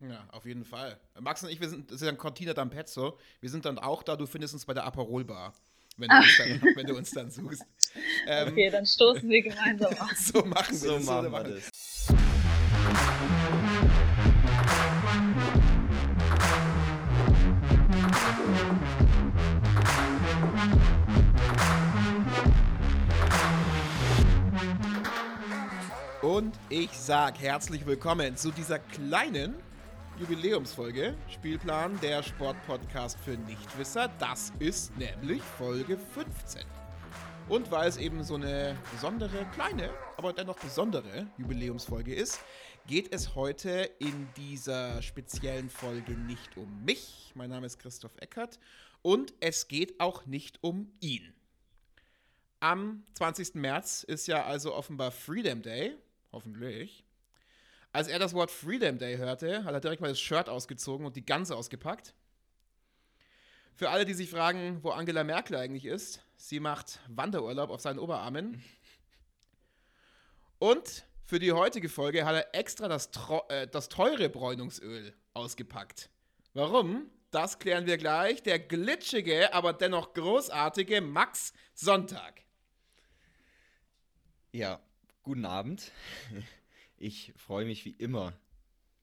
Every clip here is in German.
Ja, auf jeden Fall. Max und ich, wir sind, das ist ja ein Cortina d'Ampezzo. Wir sind dann auch da. Du findest uns bei der Aperol Bar, wenn du, uns dann, wenn du uns dann suchst. Ähm, okay, dann stoßen wir gemeinsam an. so machen wir so das. Machen wir das. Und ich sag herzlich willkommen zu dieser kleinen Jubiläumsfolge, Spielplan der Sportpodcast für Nichtwisser. Das ist nämlich Folge 15. Und weil es eben so eine besondere, kleine, aber dennoch besondere Jubiläumsfolge ist, geht es heute in dieser speziellen Folge nicht um mich. Mein Name ist Christoph Eckert und es geht auch nicht um ihn. Am 20. März ist ja also offenbar Freedom Day, hoffentlich. Als er das Wort Freedom Day hörte, hat er direkt mal das Shirt ausgezogen und die Ganze ausgepackt. Für alle, die sich fragen, wo Angela Merkel eigentlich ist, sie macht Wanderurlaub auf seinen Oberarmen. Und für die heutige Folge hat er extra das, äh, das teure Bräunungsöl ausgepackt. Warum? Das klären wir gleich. Der glitschige, aber dennoch großartige Max Sonntag. Ja, guten Abend. Ich freue mich wie immer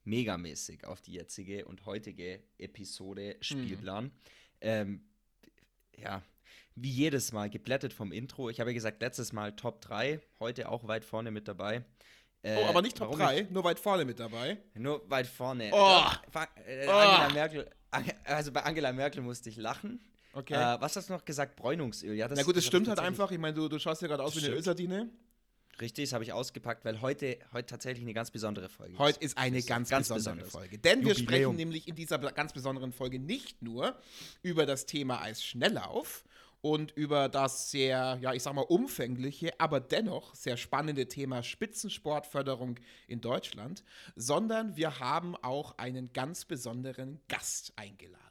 megamäßig auf die jetzige und heutige Episode Spielplan. Mhm. Ähm, ja, wie jedes Mal geblättet vom Intro. Ich habe ja gesagt, letztes Mal Top 3, heute auch weit vorne mit dabei. Äh, oh, aber nicht Top 3, ich, nur weit vorne mit dabei. Nur weit vorne. Oh. Äh, Angela oh. Merkel, also bei Angela Merkel musste ich lachen. Okay. Äh, was hast du noch gesagt? Bräunungsöl. Ja, das, Na gut, das stimmt halt einfach. Ich meine, du, du schaust ja gerade aus wie eine Ölsardine. Richtig, das habe ich ausgepackt, weil heute, heute tatsächlich eine ganz besondere Folge ist. Heute ist eine ganz, ganz besondere besonders. Folge. Denn Jubiläum. wir sprechen nämlich in dieser ganz besonderen Folge nicht nur über das Thema Eisschnelllauf und über das sehr, ja, ich sag mal, umfängliche, aber dennoch sehr spannende Thema Spitzensportförderung in Deutschland, sondern wir haben auch einen ganz besonderen Gast eingeladen.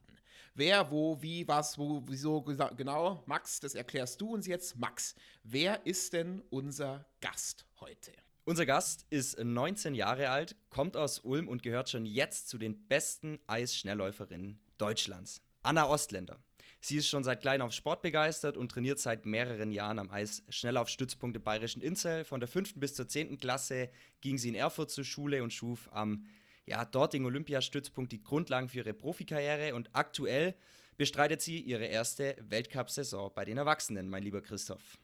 Wer, wo, wie, was, wo, wieso, genau, Max, das erklärst du uns jetzt. Max, wer ist denn unser Gast heute? Unser Gast ist 19 Jahre alt, kommt aus Ulm und gehört schon jetzt zu den besten Eisschnellläuferinnen Deutschlands. Anna Ostländer. Sie ist schon seit klein auf Sport begeistert und trainiert seit mehreren Jahren am Eis Schnelllaufstützpunkt im Bayerischen Inzell. Von der 5. bis zur 10. Klasse ging sie in Erfurt zur Schule und schuf am ja, dortigen Olympiastützpunkt die Grundlagen für ihre Profikarriere und aktuell bestreitet sie ihre erste Weltcup-Saison bei den Erwachsenen, mein lieber Christoph.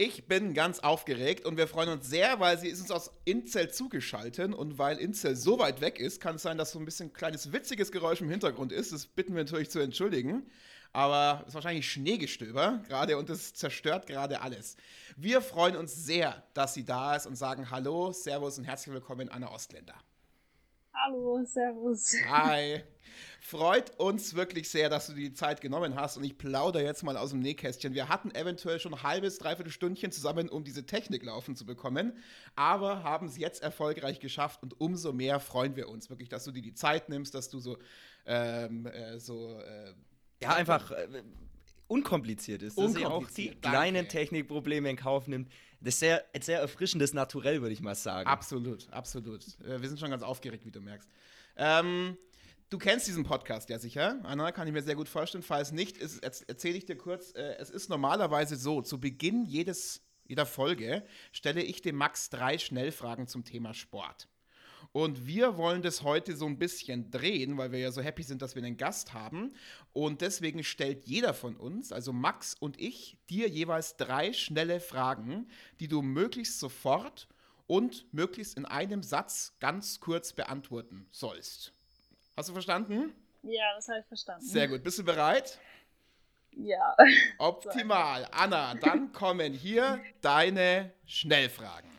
Ich bin ganz aufgeregt und wir freuen uns sehr, weil sie ist uns aus Inzell zugeschaltet und weil Inzell so weit weg ist, kann es sein, dass so ein bisschen kleines witziges Geräusch im Hintergrund ist. Das bitten wir natürlich zu entschuldigen. Aber es ist wahrscheinlich Schneegestöber gerade und es zerstört gerade alles. Wir freuen uns sehr, dass sie da ist und sagen Hallo, Servus und herzlich willkommen, Anna Ostländer. Hallo, Servus. Hi. Freut uns wirklich sehr, dass du dir die Zeit genommen hast und ich plaudere jetzt mal aus dem Nähkästchen. Wir hatten eventuell schon ein halbes, dreiviertel Stündchen zusammen, um diese Technik laufen zu bekommen, aber haben es jetzt erfolgreich geschafft und umso mehr freuen wir uns wirklich, dass du dir die Zeit nimmst, dass du so, ähm, äh, so äh, ja, einfach äh, unkompliziert ist, dass ihr auch die kleinen Technikprobleme in Kauf nimmt. Das ist sehr, sehr erfrischendes Naturell, würde ich mal sagen. Absolut, absolut. Äh, wir sind schon ganz aufgeregt, wie du merkst. Ähm, du kennst diesen Podcast ja sicher, Anna, kann ich mir sehr gut vorstellen. Falls nicht, erzähle ich dir kurz. Äh, es ist normalerweise so, zu Beginn jedes, jeder Folge stelle ich dem Max drei Schnellfragen zum Thema Sport. Und wir wollen das heute so ein bisschen drehen, weil wir ja so happy sind, dass wir einen Gast haben. Und deswegen stellt jeder von uns, also Max und ich, dir jeweils drei schnelle Fragen, die du möglichst sofort und möglichst in einem Satz ganz kurz beantworten sollst. Hast du verstanden? Ja, das habe ich verstanden. Sehr gut. Bist du bereit? Ja. Optimal. Anna, dann kommen hier deine Schnellfragen.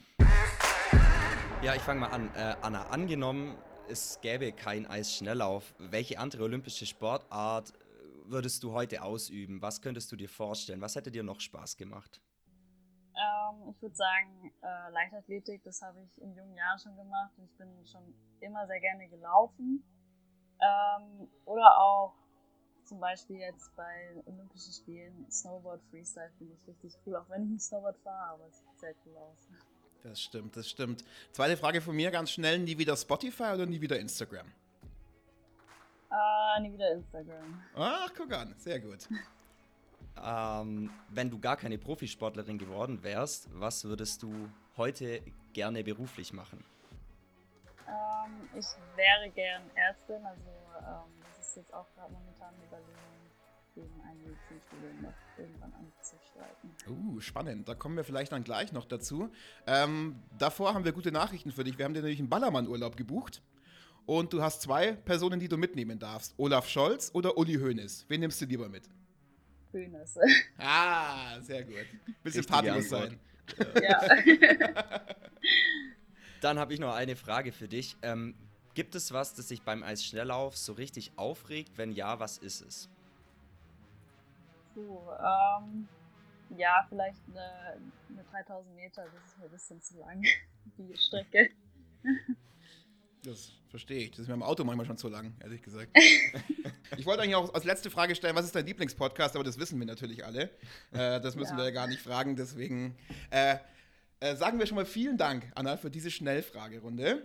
Ja, ich fange mal an. Äh, Anna, angenommen, es gäbe kein Eisschnelllauf, welche andere olympische Sportart würdest du heute ausüben? Was könntest du dir vorstellen? Was hätte dir noch Spaß gemacht? Ähm, ich würde sagen, äh, Leichtathletik, das habe ich in jungen Jahren schon gemacht und ich bin schon immer sehr gerne gelaufen. Ähm, oder auch zum Beispiel jetzt bei Olympischen Spielen Snowboard Freestyle finde ich richtig cool, auch wenn ich nicht Snowboard fahre, aber es sieht sehr cool aus. Das stimmt, das stimmt. Zweite Frage von mir ganz schnell: Nie wieder Spotify oder nie wieder Instagram? Äh, nie wieder Instagram. Ach, guck an, sehr gut. Ähm, wenn du gar keine Profisportlerin geworden wärst, was würdest du heute gerne beruflich machen? Ähm, ich wäre gern Ärztin, also ähm, das ist jetzt auch gerade momentan eine Überlegung, gegen ein Medizinstudium noch irgendwann anzustreiten. Uh, spannend. Da kommen wir vielleicht dann gleich noch dazu. Ähm, davor haben wir gute Nachrichten für dich. Wir haben dir nämlich einen Ballermann-Urlaub gebucht. Und du hast zwei Personen, die du mitnehmen darfst. Olaf Scholz oder Uli Hoeneß. Wen nimmst du lieber mit? Hoeneß. Ah, sehr gut. Bisschen Richtige Party muss Antwort. sein. ja. Dann habe ich noch eine Frage für dich. Ähm, gibt es was, das sich beim Eisschnelllauf so richtig aufregt? Wenn ja, was ist es? Puh, ähm, ja, vielleicht eine, eine 3000 Meter, das ist mir ein bisschen zu lang, die Strecke. Das verstehe ich. Das ist mir im Auto manchmal schon zu lang, ehrlich gesagt. ich wollte eigentlich auch als letzte Frage stellen, was ist dein Lieblingspodcast? Aber das wissen wir natürlich alle. Äh, das müssen Ja. wir ja gar nicht fragen. Deswegen äh, äh, sagen wir schon mal vielen Dank, Anna, für diese Schnellfragerunde.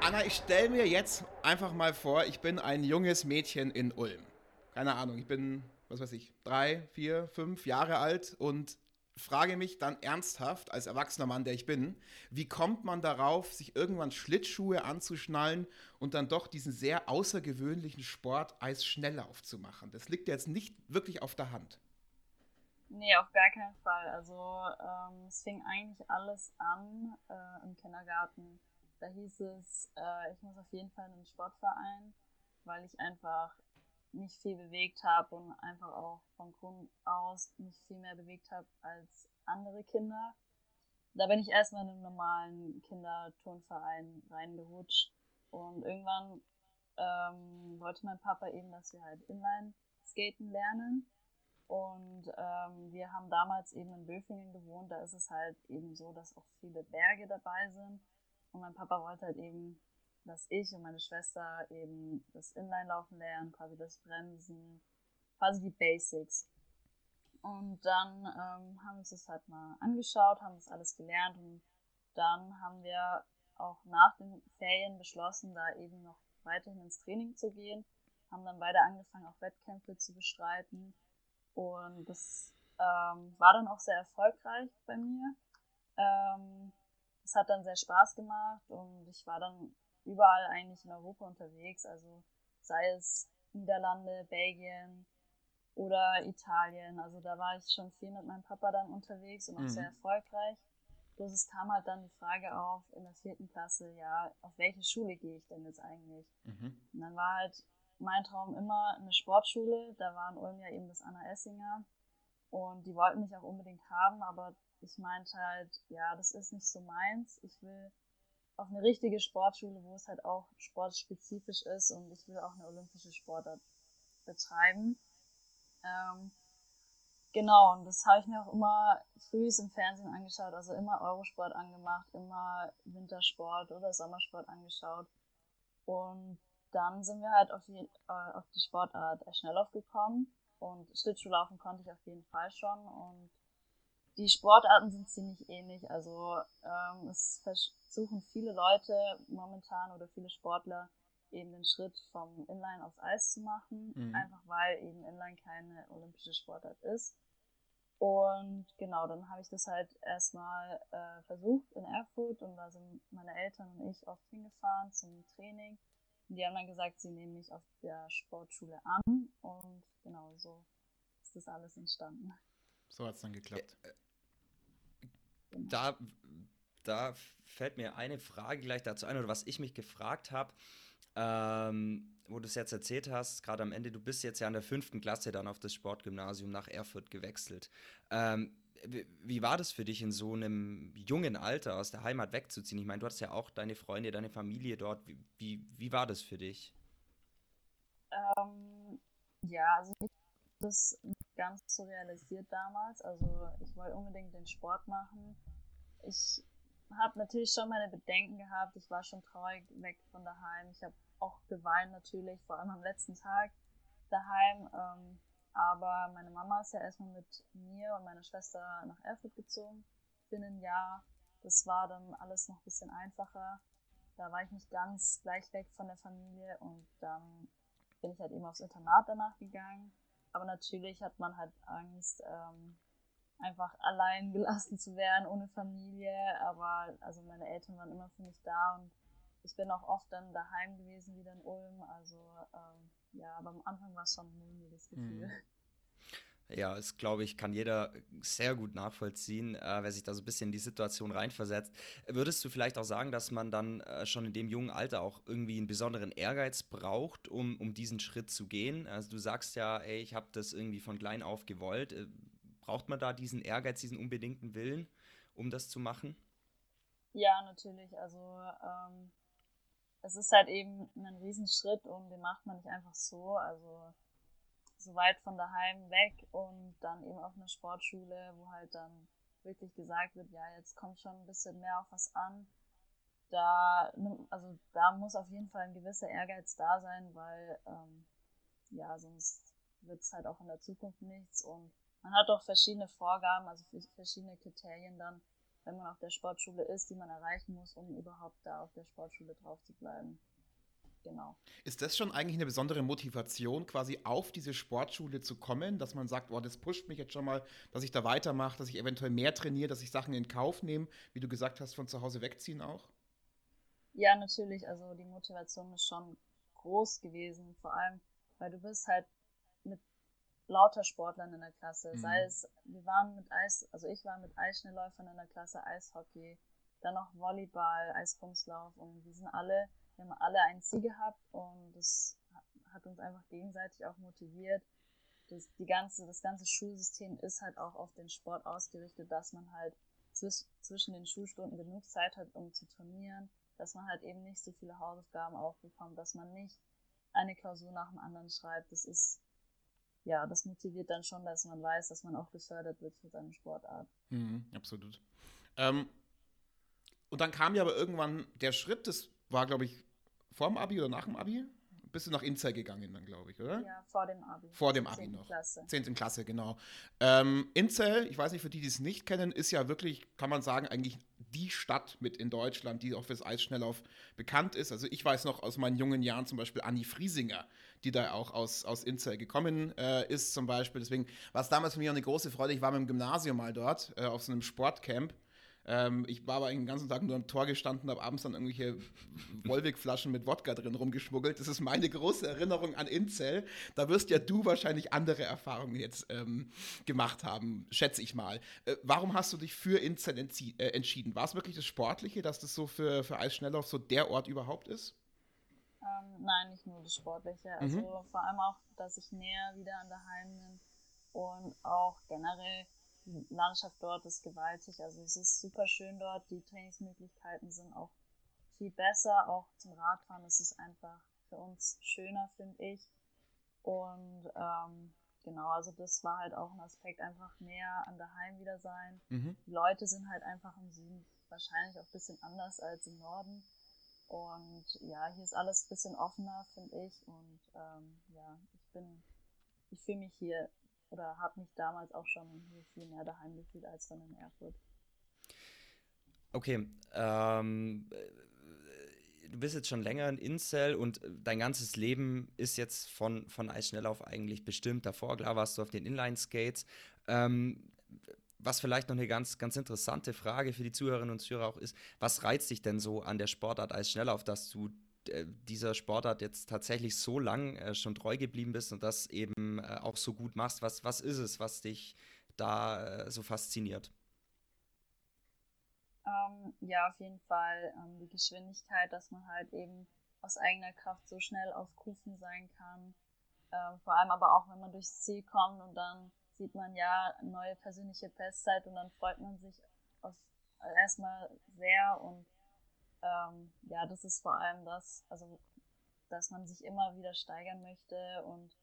Anna, ich stelle mir jetzt einfach mal vor, ich bin ein junges Mädchen in Ulm. Keine Ahnung, ich bin, was weiß ich, drei, vier, fünf Jahre alt und frage mich dann ernsthaft, als erwachsener Mann, der ich bin, wie kommt man darauf, sich irgendwann Schlittschuhe anzuschnallen und dann doch diesen sehr außergewöhnlichen Sport Eisschnelllauf zu machen? Das liegt jetzt nicht wirklich auf der Hand. Nee, auf gar keinen Fall. Also ähm, es fing eigentlich alles an äh, im Kindergarten. Da hieß es, äh, ich muss auf jeden Fall in einen Sportverein, weil ich einfach nicht viel bewegt habe und einfach auch von Grund aus nicht viel mehr bewegt habe als andere Kinder. Da bin ich erstmal in einen normalen Kinderturnverein reingerutscht und irgendwann ähm, wollte mein Papa eben, dass wir halt Inline-Skaten lernen. Und ähm, wir haben damals eben in Böfingen gewohnt. Da ist es halt eben so, dass auch viele Berge dabei sind. Und mein Papa wollte halt eben, dass ich und meine Schwester eben das Inline-Laufen lernen, quasi das Bremsen, quasi die Basics. Und dann ähm, haben wir uns das halt mal angeschaut, haben das alles gelernt und dann haben wir auch nach den Ferien beschlossen, da eben noch weiterhin ins Training zu gehen, haben dann beide angefangen, auch Wettkämpfe zu bestreiten und das ähm, war dann auch sehr erfolgreich bei mir. Ähm, es hat dann sehr Spaß gemacht und ich war dann überall eigentlich in Europa unterwegs, also sei es Niederlande, Belgien oder Italien. Also da war ich schon viel mit meinem Papa dann unterwegs und auch Mhm. sehr erfolgreich. Bloß es kam halt dann die Frage auf in der vierten Klasse, ja, auf welche Schule gehe ich denn jetzt eigentlich? Mhm. Und dann war halt mein Traum immer eine Sportschule. Da war in Ulm ja eben das Anna Essinger. Und die wollten mich auch unbedingt haben, aber ich meinte halt, ja, das ist nicht so meins. Ich will auf eine richtige Sportschule, wo es halt auch sportspezifisch ist und ich will auch eine olympische Sportart betreiben. Ähm, genau, und das habe ich mir auch immer früh im Fernsehen angeschaut, also immer Eurosport angemacht, immer Wintersport oder Sommersport angeschaut. Und dann sind wir halt auf die, äh, auf die Sportart Schnelllauf gekommen und Schlittschuhlaufen konnte ich auf jeden Fall schon und die Sportarten sind ziemlich ähnlich. Also ähm, es versuchen viele Leute momentan oder viele Sportler eben den Schritt vom Inline aufs Eis zu machen, Mhm. einfach weil eben Inline keine olympische Sportart ist. Und genau, dann habe ich das halt erstmal äh, versucht in Erfurt und da sind meine Eltern und ich oft hingefahren zum Training. Und die haben dann gesagt, sie nehmen mich auf der Sportschule an und genau so ist das alles entstanden. So hat es dann geklappt. Da, da fällt mir eine Frage gleich dazu ein, oder was ich mich gefragt habe, ähm, wo du es jetzt erzählt hast, gerade am Ende, du bist jetzt ja in der fünften Klasse dann auf das Sportgymnasium nach Erfurt gewechselt. Ähm, wie, war das für dich in so einem jungen Alter aus der Heimat wegzuziehen? Ich meine, du hattest ja auch deine Freunde, deine Familie dort. Wie, wie, wie war das für dich? Ähm, ja, also ich das nicht ganz so realisiert damals. Also ich wollte unbedingt den Sport machen. Ich habe natürlich schon meine Bedenken gehabt. Ich war schon traurig weg von daheim. Ich habe auch geweint natürlich, vor allem am letzten Tag daheim. Ähm, aber meine Mama ist ja erstmal mit mir und meiner Schwester nach Erfurt gezogen. Binnenjahr. Das war dann alles noch ein bisschen einfacher. Da war ich nicht ganz gleich weg von der Familie und dann bin ich halt eben aufs Internat danach gegangen. Aber natürlich hat man halt Angst, ähm, einfach allein gelassen zu werden, ohne Familie. Aber also meine Eltern waren immer für mich da und ich bin auch oft dann daheim gewesen, wieder in Ulm. Also ähm, ja, aber am Anfang war es schon ein mulmiges Gefühl. Mhm. Ja, das glaube ich, kann jeder sehr gut nachvollziehen, äh, wer sich da so ein bisschen in die Situation reinversetzt. Würdest du vielleicht auch sagen, dass man dann äh, schon in dem jungen Alter auch irgendwie einen besonderen Ehrgeiz braucht, um, um diesen Schritt zu gehen? Also du sagst ja, ey, ich habe das irgendwie von klein auf gewollt. Äh, braucht man da diesen Ehrgeiz, diesen unbedingten Willen, um das zu machen? Ja, natürlich. Also ähm, es ist halt eben ein Riesenschritt und den macht man nicht einfach so. Also so weit von daheim weg und dann eben auf eine Sportschule, wo halt dann wirklich gesagt wird, ja, jetzt kommt schon ein bisschen mehr auf was an. Da, also da muss auf jeden Fall ein gewisser Ehrgeiz da sein, weil ähm, ja, sonst wird es halt auch in der Zukunft nichts und man hat auch verschiedene Vorgaben, also verschiedene Kriterien dann, wenn man auf der Sportschule ist, die man erreichen muss, um überhaupt da auf der Sportschule drauf zu bleiben. Genau. Ist das schon eigentlich eine besondere Motivation, quasi auf diese Sportschule zu kommen, dass man sagt, oh, das pusht mich jetzt schon mal, dass ich da weitermache, dass ich eventuell mehr trainiere, dass ich Sachen in Kauf nehme, wie du gesagt hast, von zu Hause wegziehen auch? Ja, natürlich. Also die Motivation ist schon groß gewesen, vor allem, weil du bist halt mit lauter Sportlern in der Klasse. Mhm. Sei es, wir waren mit Eis, also ich war mit Eisschnellläufern in der Klasse, Eishockey, dann noch Volleyball, Eiskunstlauf und wir sind alle wir haben alle ein Ziel gehabt und das hat uns einfach gegenseitig auch motiviert. Das, die ganze, das ganze Schulsystem ist halt auch auf den Sport ausgerichtet, dass man halt zwisch, zwischen den Schulstunden genug Zeit hat, um zu trainieren, dass man halt eben nicht so viele Hausaufgaben aufbekommt, dass man nicht eine Klausur nach dem anderen schreibt. Das ist, ja, das motiviert dann schon, dass man weiß, dass man auch gefördert wird für seine Sportart. Mhm, absolut. Ähm, und dann kam ja aber irgendwann der Schritt, das war, glaube ich, vor dem Abi oder nach dem Abi? Bist du nach Inzell gegangen dann, glaube ich, oder? Ja, vor dem Abi. Vor dem Abi noch. Klasse. 10. Klasse, genau. Ähm, Inzell, ich weiß nicht, für die, die es nicht kennen, ist ja wirklich, kann man sagen, eigentlich die Stadt mit in Deutschland, die auch fürs Eisschnelllauf bekannt ist. Also ich weiß noch aus meinen jungen Jahren zum Beispiel Anni Friesinger, die da auch aus, aus Inzell gekommen äh, ist zum Beispiel. Deswegen war es damals für mich auch eine große Freude. Ich war mit dem Gymnasium mal dort äh, auf so einem Sportcamp ähm, ich war aber den ganzen Tag nur am Tor gestanden, habe abends dann irgendwelche Wolwig-Flaschen mit Wodka drin rumgeschmuggelt. Das ist meine große Erinnerung an Inzell. Da wirst ja du wahrscheinlich andere Erfahrungen jetzt ähm, gemacht haben, schätze ich mal. Äh, warum hast du dich für Inzell äh, entschieden? War es wirklich das Sportliche, dass das so für, für Eisschnelllauf so der Ort überhaupt ist? Ähm, nein, nicht nur das Sportliche. Also mhm. vor allem auch, dass ich näher wieder an der Heim bin und auch generell die Landschaft dort ist gewaltig. Also es ist super schön dort. Die Trainingsmöglichkeiten sind auch viel besser. Auch zum Radfahren ist es einfach für uns schöner, finde ich. Und ähm, genau, also das war halt auch ein Aspekt, einfach näher an der Heim wieder sein. Mhm. Die Leute sind halt einfach im Süden wahrscheinlich auch ein bisschen anders als im Norden. Und ja, hier ist alles ein bisschen offener, finde ich. Und ähm, ja, ich bin, ich fühle mich hier oder habe mich damals auch schon viel mehr daheim gefühlt als dann in Erfurt. Okay, ähm, du bist jetzt schon länger in Incel und dein ganzes Leben ist jetzt von, von Eisschnelllauf eigentlich bestimmt. Davor, klar, warst du auf den Inline-Skates. Ähm, was vielleicht noch eine ganz, ganz interessante Frage für die Zuhörerinnen und Zuhörer auch ist, was reizt dich denn so an der Sportart Eisschnelllauf, dass du dieser Sportart jetzt tatsächlich so lang äh, schon treu geblieben bist und das eben äh, auch so gut machst? Was, was ist es, was dich da äh, so fasziniert? Ähm, ja, auf jeden Fall ähm, die Geschwindigkeit, dass man halt eben aus eigener Kraft so schnell auf Kufen sein kann. Ähm, vor allem aber auch, wenn man durchs Ziel kommt und dann sieht man ja neue persönliche Bestzeit und dann freut man sich auf, erstmal sehr und ähm, ja, das ist vor allem das, also dass man sich immer wieder steigern möchte und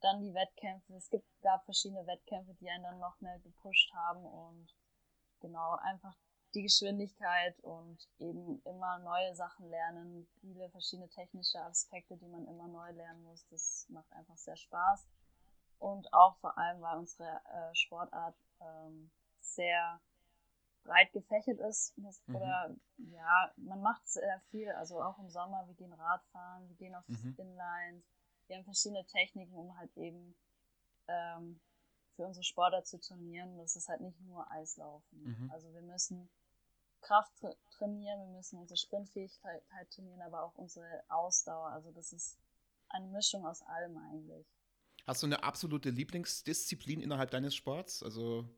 dann die Wettkämpfe. Es gibt, gab verschiedene Wettkämpfe, die einen dann noch mehr gepusht haben und genau einfach die Geschwindigkeit und eben immer neue Sachen lernen, viele verschiedene technische Aspekte, die man immer neu lernen muss. Das macht einfach sehr Spaß. Und auch vor allem, weil unsere äh, Sportart ähm, sehr breit gefächert ist. Mhm. Oder ja, man macht sehr viel, also auch im Sommer, wir gehen Radfahren, wir gehen auf mhm. Inlines, wir haben verschiedene Techniken, um halt eben ähm, für unsere Sportler zu trainieren. Das ist halt nicht nur Eislaufen. Mhm. Also wir müssen Kraft tra trainieren, wir müssen unsere Sprintfähigkeit halt trainieren, aber auch unsere Ausdauer. Also das ist eine Mischung aus allem eigentlich. Hast du eine absolute Lieblingsdisziplin innerhalb deines Sports? Also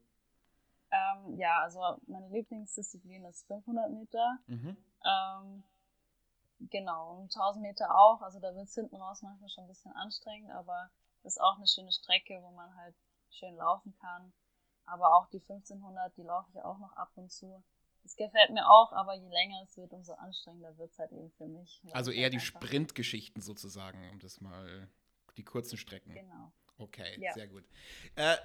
ähm, ja, also meine Lieblingsdisziplin ist 500 Meter. Mhm. Ähm, genau, und 1000 Meter auch. Also da wird es hinten raus manchmal schon ein bisschen anstrengend, aber ist auch eine schöne Strecke, wo man halt schön laufen kann. Aber auch die 1500, die laufe ich auch noch ab und zu. Das gefällt mir auch, aber je länger es wird, umso anstrengender wird es halt eben für mich. Also eher die Sprintgeschichten sozusagen, um das mal, die kurzen Strecken. Genau. Okay, ja. sehr gut. Äh,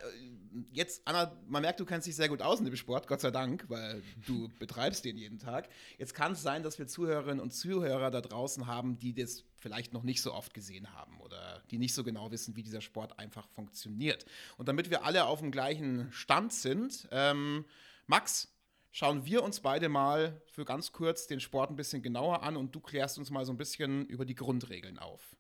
jetzt, Anna, man merkt, du kennst dich sehr gut aus in dem Sport, Gott sei Dank, weil du betreibst den jeden Tag. Jetzt kann es sein, dass wir Zuhörerinnen und Zuhörer da draußen haben, die das vielleicht noch nicht so oft gesehen haben oder die nicht so genau wissen, wie dieser Sport einfach funktioniert. Und damit wir alle auf dem gleichen Stand sind, ähm, Max, schauen wir uns beide mal für ganz kurz den Sport ein bisschen genauer an und du klärst uns mal so ein bisschen über die Grundregeln auf.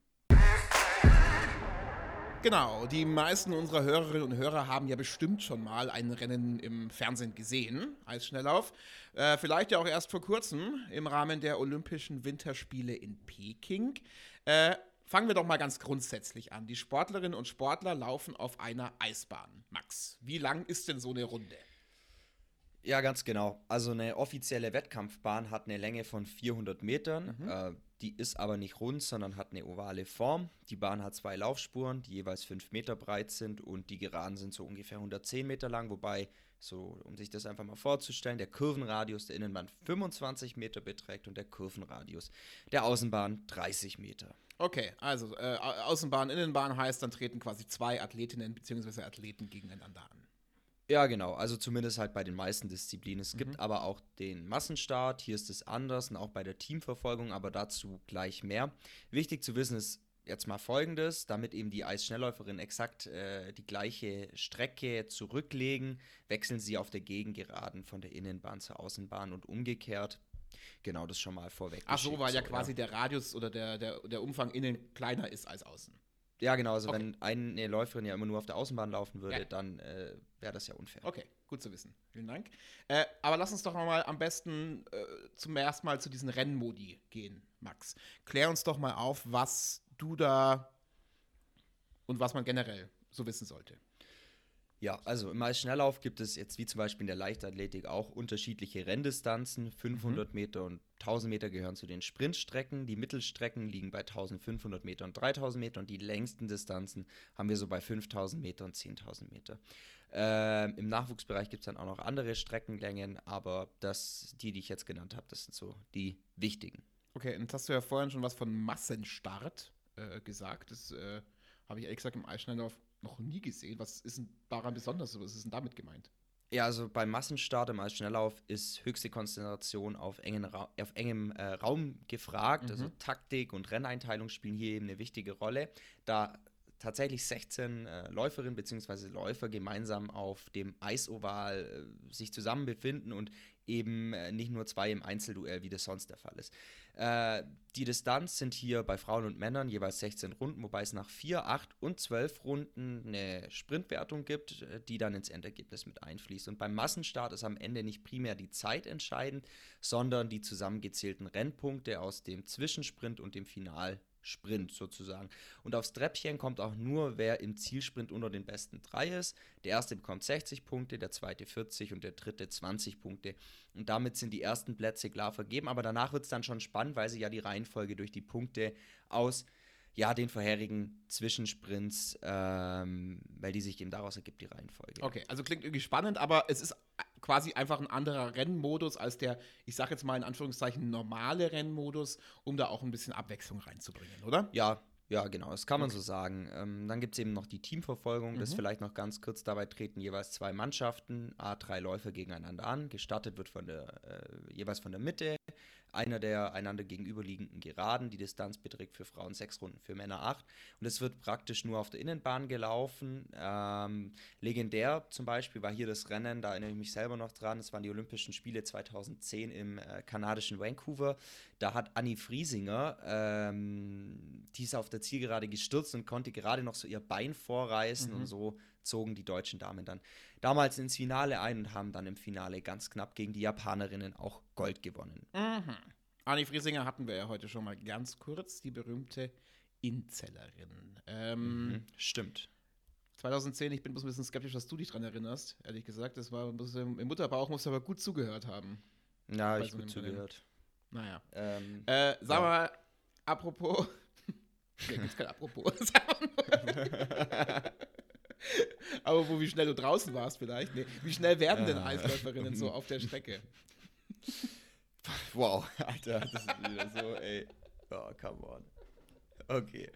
Genau, die meisten unserer Hörerinnen und Hörer haben ja bestimmt schon mal ein Rennen im Fernsehen gesehen, Eisschnelllauf. Äh, vielleicht ja auch erst vor kurzem im Rahmen der Olympischen Winterspiele in Peking. Äh, fangen wir doch mal ganz grundsätzlich an. Die Sportlerinnen und Sportler laufen auf einer Eisbahn. Max, wie lang ist denn so eine Runde? Ja, ganz genau. Also eine offizielle Wettkampfbahn hat eine Länge von 400 Metern. Mhm. Äh, die ist aber nicht rund, sondern hat eine ovale Form. Die Bahn hat zwei Laufspuren, die jeweils 5 Meter breit sind und die Geraden sind so ungefähr 110 Meter lang, wobei, so um sich das einfach mal vorzustellen, der Kurvenradius der Innenbahn 25 Meter beträgt und der Kurvenradius der Außenbahn 30 Meter. Okay, also äh, Außenbahn, Innenbahn heißt, dann treten quasi zwei Athletinnen bzw. Athleten gegeneinander an. Ja, genau. Also zumindest halt bei den meisten Disziplinen. Es mhm. gibt aber auch den Massenstart. Hier ist es anders und auch bei der Teamverfolgung, aber dazu gleich mehr. Wichtig zu wissen ist jetzt mal folgendes: Damit eben die Eisschnellläuferinnen exakt äh, die gleiche Strecke zurücklegen, wechseln sie auf der Gegengeraden von der Innenbahn zur Außenbahn und umgekehrt. Genau, das schon mal vorweg. Ach so, weil ja quasi ja. der Radius oder der, der, der Umfang innen kleiner ist als außen. Ja, genau. Also, okay. wenn eine Läuferin ja immer nur auf der Außenbahn laufen würde, ja. dann äh, wäre das ja unfair. Okay, gut zu wissen. Vielen Dank. Äh, aber lass uns doch mal am besten äh, zum ersten Mal zu diesen Rennmodi gehen, Max. Klär uns doch mal auf, was du da und was man generell so wissen sollte. Ja, also im Eisschnelllauf gibt es jetzt wie zum Beispiel in der Leichtathletik auch unterschiedliche Renndistanzen. 500 mhm. Meter und 1000 Meter gehören zu den Sprintstrecken. Die Mittelstrecken liegen bei 1500 Meter und 3000 Meter und die längsten Distanzen haben wir so bei 5000 Meter und 10.000 Meter. Ähm, Im Nachwuchsbereich gibt es dann auch noch andere Streckenlängen, aber das, die, die ich jetzt genannt habe, das sind so die wichtigen. Okay, und jetzt hast du ja vorhin schon was von Massenstart äh, gesagt. Das äh, habe ich ehrlich gesagt im Eisschnelllauf noch nie gesehen. Was ist denn daran besonders? Was ist denn damit gemeint? Ja, also beim Massenstart im Eisschnelllauf ist höchste Konzentration auf, engen Ra auf engem äh, Raum gefragt. Also mhm. Also Taktik und Renneinteilung spielen hier eben eine wichtige Rolle, da tatsächlich 16 äh, Läuferinnen bzw. Läufer gemeinsam auf dem Eisoval äh, sich zusammen befinden und eben äh, nicht nur zwei im Einzelduell, wie das sonst der Fall ist. Äh, die Distanz sind hier bei Frauen und Männern jeweils 16 Runden, wobei es nach 4, 8 und 12 Runden eine Sprintwertung gibt, äh, die dann ins Endergebnis mit einfließt. Und beim Massenstart ist am Ende nicht primär die Zeit entscheidend, sondern die zusammengezählten Rennpunkte aus dem Zwischensprint und dem Final Sprint sozusagen. Und aufs Treppchen kommt auch nur, wer im Zielsprint unter den besten drei ist. Der erste bekommt 60 Punkte, der zweite 40 und der dritte 20 Punkte. Und damit sind die ersten Plätze klar vergeben. Aber danach wird es dann schon spannend, weil sie ja die Reihenfolge durch die Punkte aus ja, den vorherigen Zwischensprints, ähm, weil die sich eben daraus ergibt, die Reihenfolge. Okay, also klingt irgendwie spannend, aber es ist quasi einfach ein anderer Rennmodus als der, ich sage jetzt mal in Anführungszeichen, normale Rennmodus, um da auch ein bisschen Abwechslung reinzubringen, oder? Ja, ja, genau, das kann man okay. so sagen. Ähm, dann gibt es eben noch die Teamverfolgung. Mhm. Das vielleicht noch ganz kurz. Dabei treten jeweils zwei Mannschaften, A3 Läufer gegeneinander an. Gestartet wird von der, äh, jeweils von der Mitte. Einer der einander gegenüberliegenden Geraden. Die Distanz beträgt für Frauen sechs Runden, für Männer acht. Und es wird praktisch nur auf der Innenbahn gelaufen. Ähm, legendär zum Beispiel war hier das Rennen, da erinnere ich mich selber noch dran. Es waren die Olympischen Spiele 2010 im äh, kanadischen Vancouver. Da hat Annie Friesinger, ähm, die ist auf der Zielgerade gestürzt und konnte gerade noch so ihr Bein vorreißen mhm. und so zogen die deutschen Damen dann damals ins Finale ein und haben dann im Finale ganz knapp gegen die Japanerinnen auch Gold gewonnen. Mhm. Anni Friesinger hatten wir ja heute schon mal ganz kurz, die berühmte Inzellerin. Ähm, mhm, stimmt. 2010, ich bin ein bisschen skeptisch, dass du dich daran erinnerst, ehrlich gesagt. Das war im Mutterbauch, musst du aber gut zugehört haben. Ja, ich so gut zugehört. Naja. Ähm, äh, sag ja. mal, apropos. Hier gibt's kein Apropos. Aber wo, wie schnell du draußen warst vielleicht. Nee, wie schnell werden denn Eisläuferinnen so auf der Strecke? Wow, Alter, das ist wieder so, ey. Oh, come on. Okay.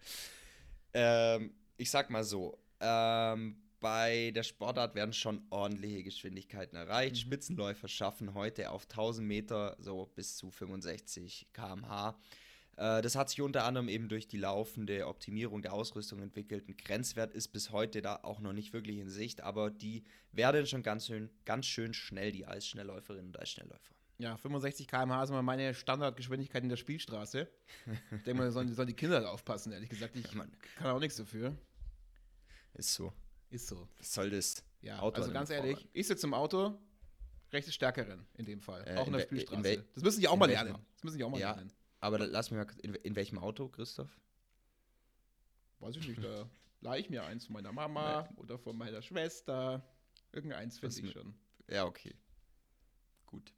Ähm, ich sag mal so, ähm, bei der Sportart werden schon ordentliche Geschwindigkeiten erreicht. Mhm. Spitzenläufer schaffen heute auf 1000 Meter so bis zu 65 km/h. Äh, das hat sich unter anderem eben durch die laufende Optimierung der Ausrüstung entwickelt. Ein Grenzwert ist bis heute da auch noch nicht wirklich in Sicht, aber die werden schon ganz schön, ganz schön schnell, die Eisschnellläuferinnen und Eisschnellläufer. Ja, 65 km/h ist immer meine Standardgeschwindigkeit in der Spielstraße. ich denke mal, sollen, sollen die Kinder da aufpassen, ehrlich gesagt. Ich ja, kann auch nichts dafür. Ist so. Ist so. Was soll das? Ja, Auto also ganz ehrlich, ich sitze im Auto, rechts Stärkerin in dem Fall. Äh, auch in, in der Spielstraße. In das müssen die auch mal lernen. Das müssen die auch mal ja, lernen. Aber lass mich mal, in, in welchem Auto, Christoph? Weiß ich nicht, da leih ich mir eins von meiner Mama nee. oder von meiner Schwester. Irgendeins finde ich schon. Ja, okay. Gut.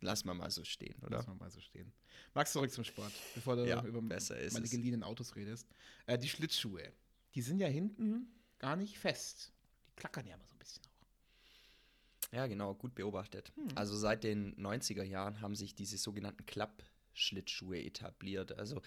Lass mal mal so stehen, oder? Lass mal mal so stehen. Max, zurück zum Sport, bevor du ja, über meine geliehenen Autos redest. Äh, die Schlittschuhe, die sind ja hinten gar nicht fest. Die klackern ja immer so ein bisschen auch. Ja, genau, gut beobachtet. Hm. Also seit den 90er Jahren haben sich diese sogenannten Klapp- Schlittschuhe etabliert. Also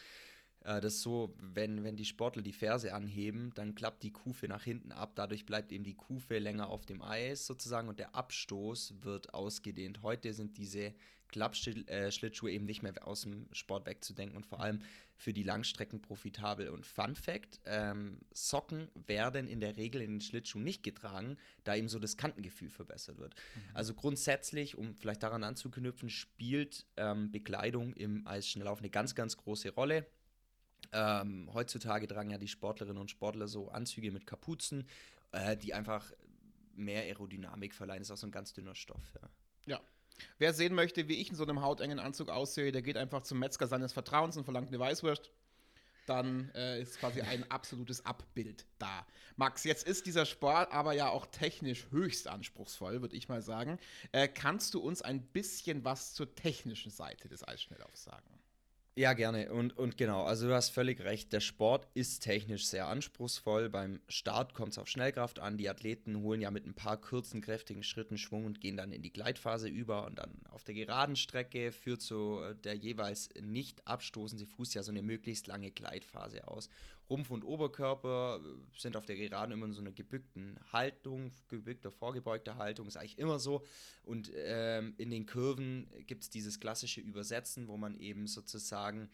das ist so, wenn, wenn die Sportler die Ferse anheben, dann klappt die Kufe nach hinten ab. Dadurch bleibt eben die Kufe länger auf dem Eis sozusagen und der Abstoß wird ausgedehnt. Heute sind diese Klappschlittschuhe eben nicht mehr aus dem Sport wegzudenken und vor allem für die Langstrecken profitabel. Und Fun Fact: ähm, Socken werden in der Regel in den Schlittschuhen nicht getragen, da eben so das Kantengefühl verbessert wird. Mhm. Also grundsätzlich, um vielleicht daran anzuknüpfen, spielt ähm, Bekleidung im Eisschnelllauf eine ganz, ganz große Rolle. Ähm, heutzutage tragen ja die Sportlerinnen und Sportler so Anzüge mit Kapuzen, äh, die einfach mehr Aerodynamik verleihen. Das ist auch so ein ganz dünner Stoff. Ja. ja. Wer sehen möchte, wie ich in so einem hautengen Anzug aussehe, der geht einfach zum Metzger seines Vertrauens und verlangt eine Weißwurst. Dann äh, ist quasi ein absolutes Abbild da. Max, jetzt ist dieser Sport aber ja auch technisch höchst anspruchsvoll, würde ich mal sagen. Äh, kannst du uns ein bisschen was zur technischen Seite des Eisschnelllaufs sagen? Ja, gerne. Und, und genau, also du hast völlig recht. Der Sport ist technisch sehr anspruchsvoll. Beim Start kommt es auf Schnellkraft an. Die Athleten holen ja mit ein paar kurzen, kräftigen Schritten Schwung und gehen dann in die Gleitphase über. Und dann auf der geraden Strecke führt so äh, der jeweils nicht abstoßende Fuß ja so eine möglichst lange Gleitphase aus. Rumpf und Oberkörper äh, sind auf der Geraden immer in so einer gebückten Haltung, gebückter, vorgebeugter Haltung, ist eigentlich immer so. Und ähm, in den Kurven gibt es dieses klassische Übersetzen, wo man eben sozusagen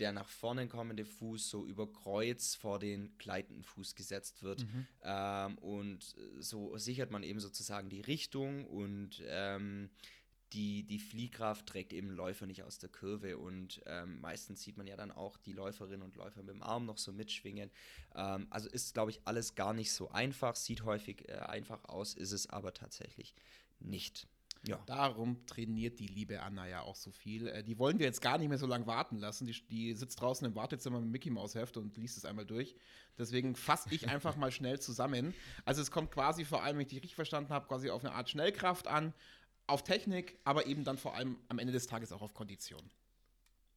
der nach vorne kommende Fuß so über Kreuz vor den gleitenden Fuß gesetzt wird. Mhm. Ähm, und so sichert man eben sozusagen die Richtung und ähm, die, die Fliehkraft trägt eben Läufer nicht aus der Kurve und ähm, meistens sieht man ja dann auch die Läuferinnen und Läufer mit dem Arm noch so mitschwingen. Ähm, also ist, glaube ich, alles gar nicht so einfach, sieht häufig äh, einfach aus, ist es aber tatsächlich nicht. Ja. Darum trainiert die liebe Anna ja auch so viel. Äh, die wollen wir jetzt gar nicht mehr so lange warten lassen. Die, die sitzt draußen im Wartezimmer mit Mickey Maus Heft und liest es einmal durch. Deswegen fasse ich einfach mal schnell zusammen. Also es kommt quasi vor allem, wenn ich die richtig verstanden habe, quasi auf eine Art Schnellkraft an auf Technik, aber eben dann vor allem am Ende des Tages auch auf Kondition.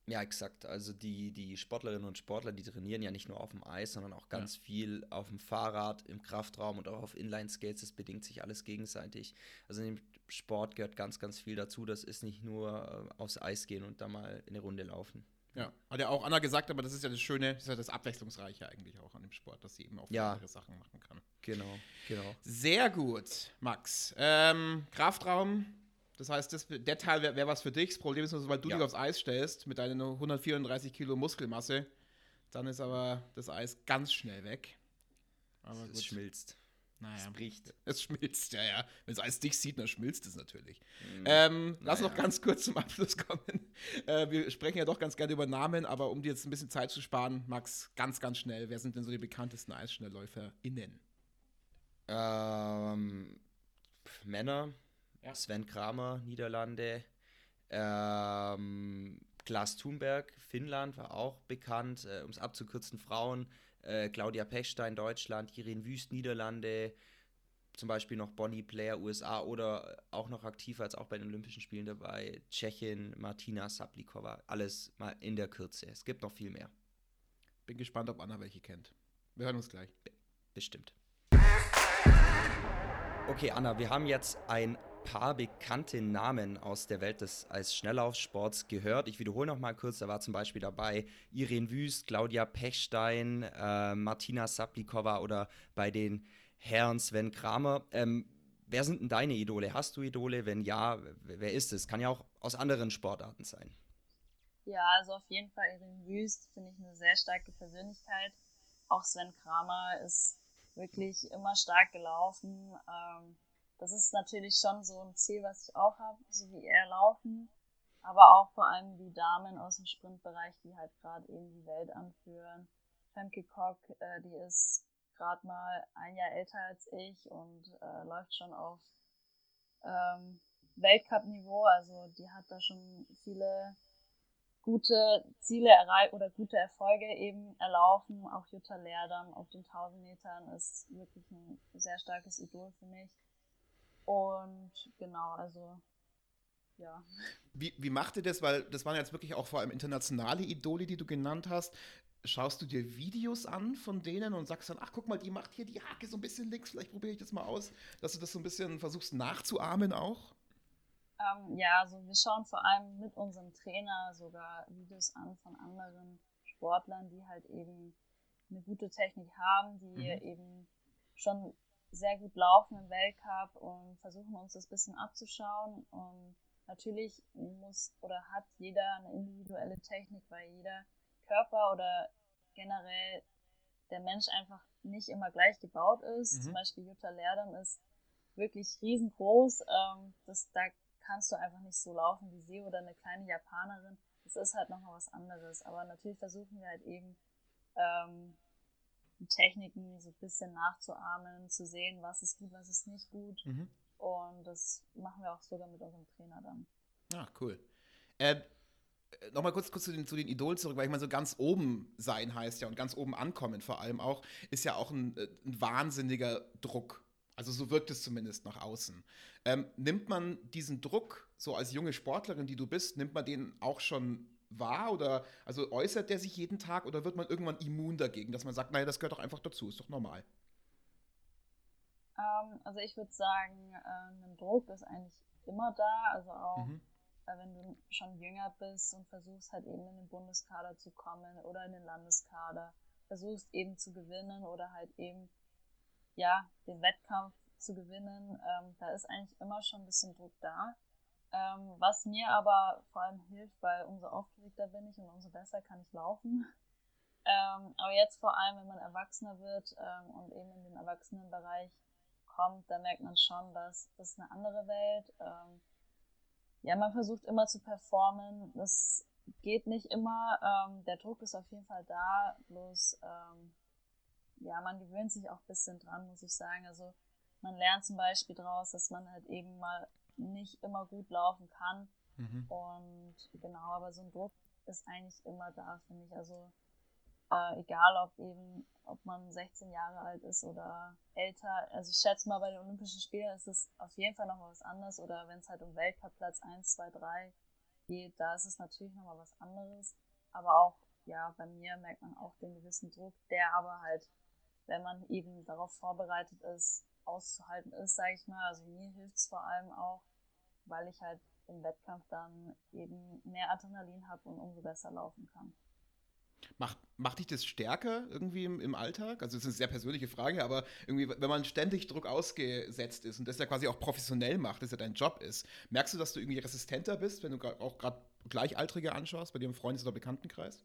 Ja, exakt. Also die, die Sportlerinnen und Sportler, die trainieren ja nicht nur auf dem Eis, sondern auch ganz ja. viel auf dem Fahrrad, im Kraftraum und auch auf Inline-Skates. Das bedingt sich alles gegenseitig. Also in dem Sport gehört ganz, ganz viel dazu. Das ist nicht nur äh, aufs Eis gehen und da mal eine Runde laufen. Ja, hat ja auch Anna gesagt, aber das ist ja das Schöne, das ist ja das Abwechslungsreiche eigentlich auch an dem Sport, dass sie eben auch ja. andere Sachen machen kann. Genau, genau. Sehr gut, Max. Ähm, Kraftraum, Das heißt, das, der Teil wäre wär was für dich. Das Problem ist nur, sobald du Ja. dich aufs Eis stellst mit deiner 134 Kilo Muskelmasse, dann ist aber das Eis ganz schnell weg. Aber Es schmilzt. Naja. Es bricht. Es schmilzt, ja, ja. Wenn es Eis dich sieht, dann schmilzt es natürlich. Mhm. Ähm, lass Naja. noch ganz kurz zum Abschluss kommen. Äh, wir sprechen ja doch ganz gerne über Namen, aber um dir jetzt ein bisschen Zeit zu sparen, Max, ganz, ganz schnell, wer sind denn so die bekanntesten EisschnellläuferInnen? Ähm, Männer, Ja. Sven Kramer, Niederlande, ähm, Klaas Thunberg, Finnland, war auch bekannt, äh, um es abzukürzen, Frauen, äh, Claudia Pechstein, Deutschland, Irene Wüst, Niederlande, zum Beispiel noch Bonnie Blair, USA oder auch noch aktiver als auch bei den Olympischen Spielen dabei, Tschechin, Martina Sablikova, alles mal in der Kürze. Es gibt noch viel mehr, Bin gespannt, ob Anna welche kennt. Wir hören uns gleich. bestimmt. Okay, Anna, wir haben jetzt ein paar bekannte Namen aus der Welt des als Schnelllaufsports gehört. Ich wiederhole noch mal kurz, da war zum Beispiel dabei Irene Wüst, Claudia Pechstein, äh, Martina Sablikova oder bei den Herren Sven Kramer. Ähm, wer sind denn deine Idole? Hast du Idole? Wenn ja, wer wer ist es? Kann ja auch aus anderen Sportarten sein. Ja, also auf jeden Fall Irene Wüst finde ich eine sehr starke Persönlichkeit. Auch Sven Kramer ist wirklich immer stark gelaufen. Ähm, das ist natürlich schon so ein Ziel, was ich auch habe, so wie er laufen. Aber auch vor allem die Damen aus dem Sprintbereich, die halt gerade eben die Welt anführen. Femke Kock, äh, die ist gerade mal ein Jahr älter als ich und äh, läuft schon auf ähm, Weltcup-Niveau. Also die hat da schon viele gute Ziele erreicht oder gute Erfolge eben erlaufen. Auch Jutta Leerdam auf den 1000 Metern ist wirklich ein sehr starkes Idol für mich. Und genau, also ja. Wie, wie macht ihr das? Weil das waren jetzt wirklich auch vor allem internationale Idole, die du genannt hast. Schaust du dir Videos an von denen und sagst dann, ach guck mal, die macht hier die Hake so ein bisschen links, vielleicht probiere ich das mal aus, dass du das so ein bisschen versuchst nachzuahmen auch? Ähm, ja, also wir schauen vor allem mit unserem Trainer sogar Videos an von anderen Sportlern, die halt eben eine gute Technik haben, die Mhm. eben schon sehr gut laufen im Weltcup und versuchen uns das bisschen abzuschauen. Und natürlich muss oder hat jeder eine individuelle Technik, weil jeder Körper oder generell der Mensch einfach nicht immer gleich gebaut ist. Mhm. Zum Beispiel Jutta Leerdam ist wirklich riesengroß. Ähm, das, da kannst du einfach nicht so laufen wie sie oder eine kleine Japanerin. Das ist halt nochmal was anderes. Aber natürlich versuchen wir halt eben ähm, Techniken so ein bisschen nachzuahmen, zu sehen, was ist gut, was ist nicht gut. Mhm. Und das machen wir auch sogar mit unserem Trainer dann. Ah, cool. Äh, Nochmal kurz, kurz zu, den, zu den Idolen zurück, weil ich meine, so ganz oben sein heißt ja und ganz oben ankommen vor allem auch, ist ja auch ein, äh, ein wahnsinniger Druck. Also so wirkt es zumindest nach außen. Ähm, nimmt man diesen Druck, so als junge Sportlerin, die du bist, nimmt man den auch schon wahr oder also äußert der sich jeden Tag oder wird man irgendwann immun dagegen, dass man sagt, naja, das gehört doch einfach dazu, ist doch normal. Ähm, also ich würde sagen, äh, ein Druck ist eigentlich immer da. Also auch Mhm. äh, wenn du schon jünger bist und versuchst halt eben in den Bundeskader zu kommen oder in den Landeskader, versuchst eben zu gewinnen oder halt eben ja den Wettkampf zu gewinnen, ähm, da ist eigentlich immer schon ein bisschen Druck da. Ähm, was mir aber vor allem hilft, weil umso aufgeregter bin ich und umso besser kann ich laufen. Ähm, aber jetzt vor allem, wenn man erwachsener wird ähm, und eben in den Erwachsenenbereich kommt, da merkt man schon, dass das eine andere Welt. Ähm, ja, man versucht immer zu performen. Das geht nicht immer. Ähm, der Druck ist auf jeden Fall da. Bloß, ähm, ja, man gewöhnt sich auch ein bisschen dran, muss ich sagen. Also man lernt zum Beispiel daraus, dass man halt eben mal nicht immer gut laufen kann. Mhm. Und genau, aber so ein Druck ist eigentlich immer da, finde ich. Also äh, egal, ob eben, ob man 16 Jahre alt ist oder älter. Also ich schätze mal, bei den Olympischen Spielen ist es auf jeden Fall nochmal was anderes. Oder wenn es halt um Weltcup-Platz 1, 2, 3 geht, da ist es natürlich nochmal was anderes. Aber auch, ja, bei mir merkt man auch den gewissen Druck, der aber halt, wenn man eben darauf vorbereitet ist, auszuhalten ist, sage ich mal. Also mir hilft es vor allem auch, weil ich halt im Wettkampf dann eben mehr Adrenalin habe und umso besser laufen kann. Macht, macht dich das stärker irgendwie im, im Alltag? Also, das ist eine sehr persönliche Frage, aber irgendwie, wenn man ständig Druck ausgesetzt ist und das ja quasi auch professionell macht, das ja dein Job ist, merkst du, dass du irgendwie resistenter bist, wenn du auch gerade Gleichaltrige anschaust, bei dir im Freundes- oder Bekanntenkreis?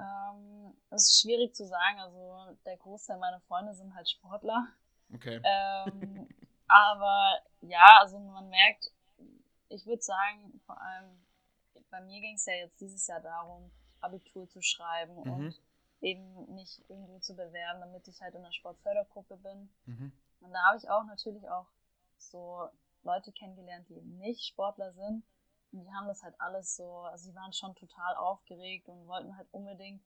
Ähm, das ist schwierig zu sagen. Also, der Großteil meiner Freunde sind halt Sportler. Okay. Ähm, aber ja, also man merkt, ich würde sagen, vor allem bei mir ging es ja jetzt dieses Jahr darum, Abitur zu schreiben mhm. und eben nicht irgendwo zu bewerben, damit ich halt in der Sportfördergruppe bin. Mhm. Und da habe ich auch natürlich auch so Leute kennengelernt, die eben nicht Sportler sind. Und die haben das halt alles so, also sie waren schon total aufgeregt und wollten halt unbedingt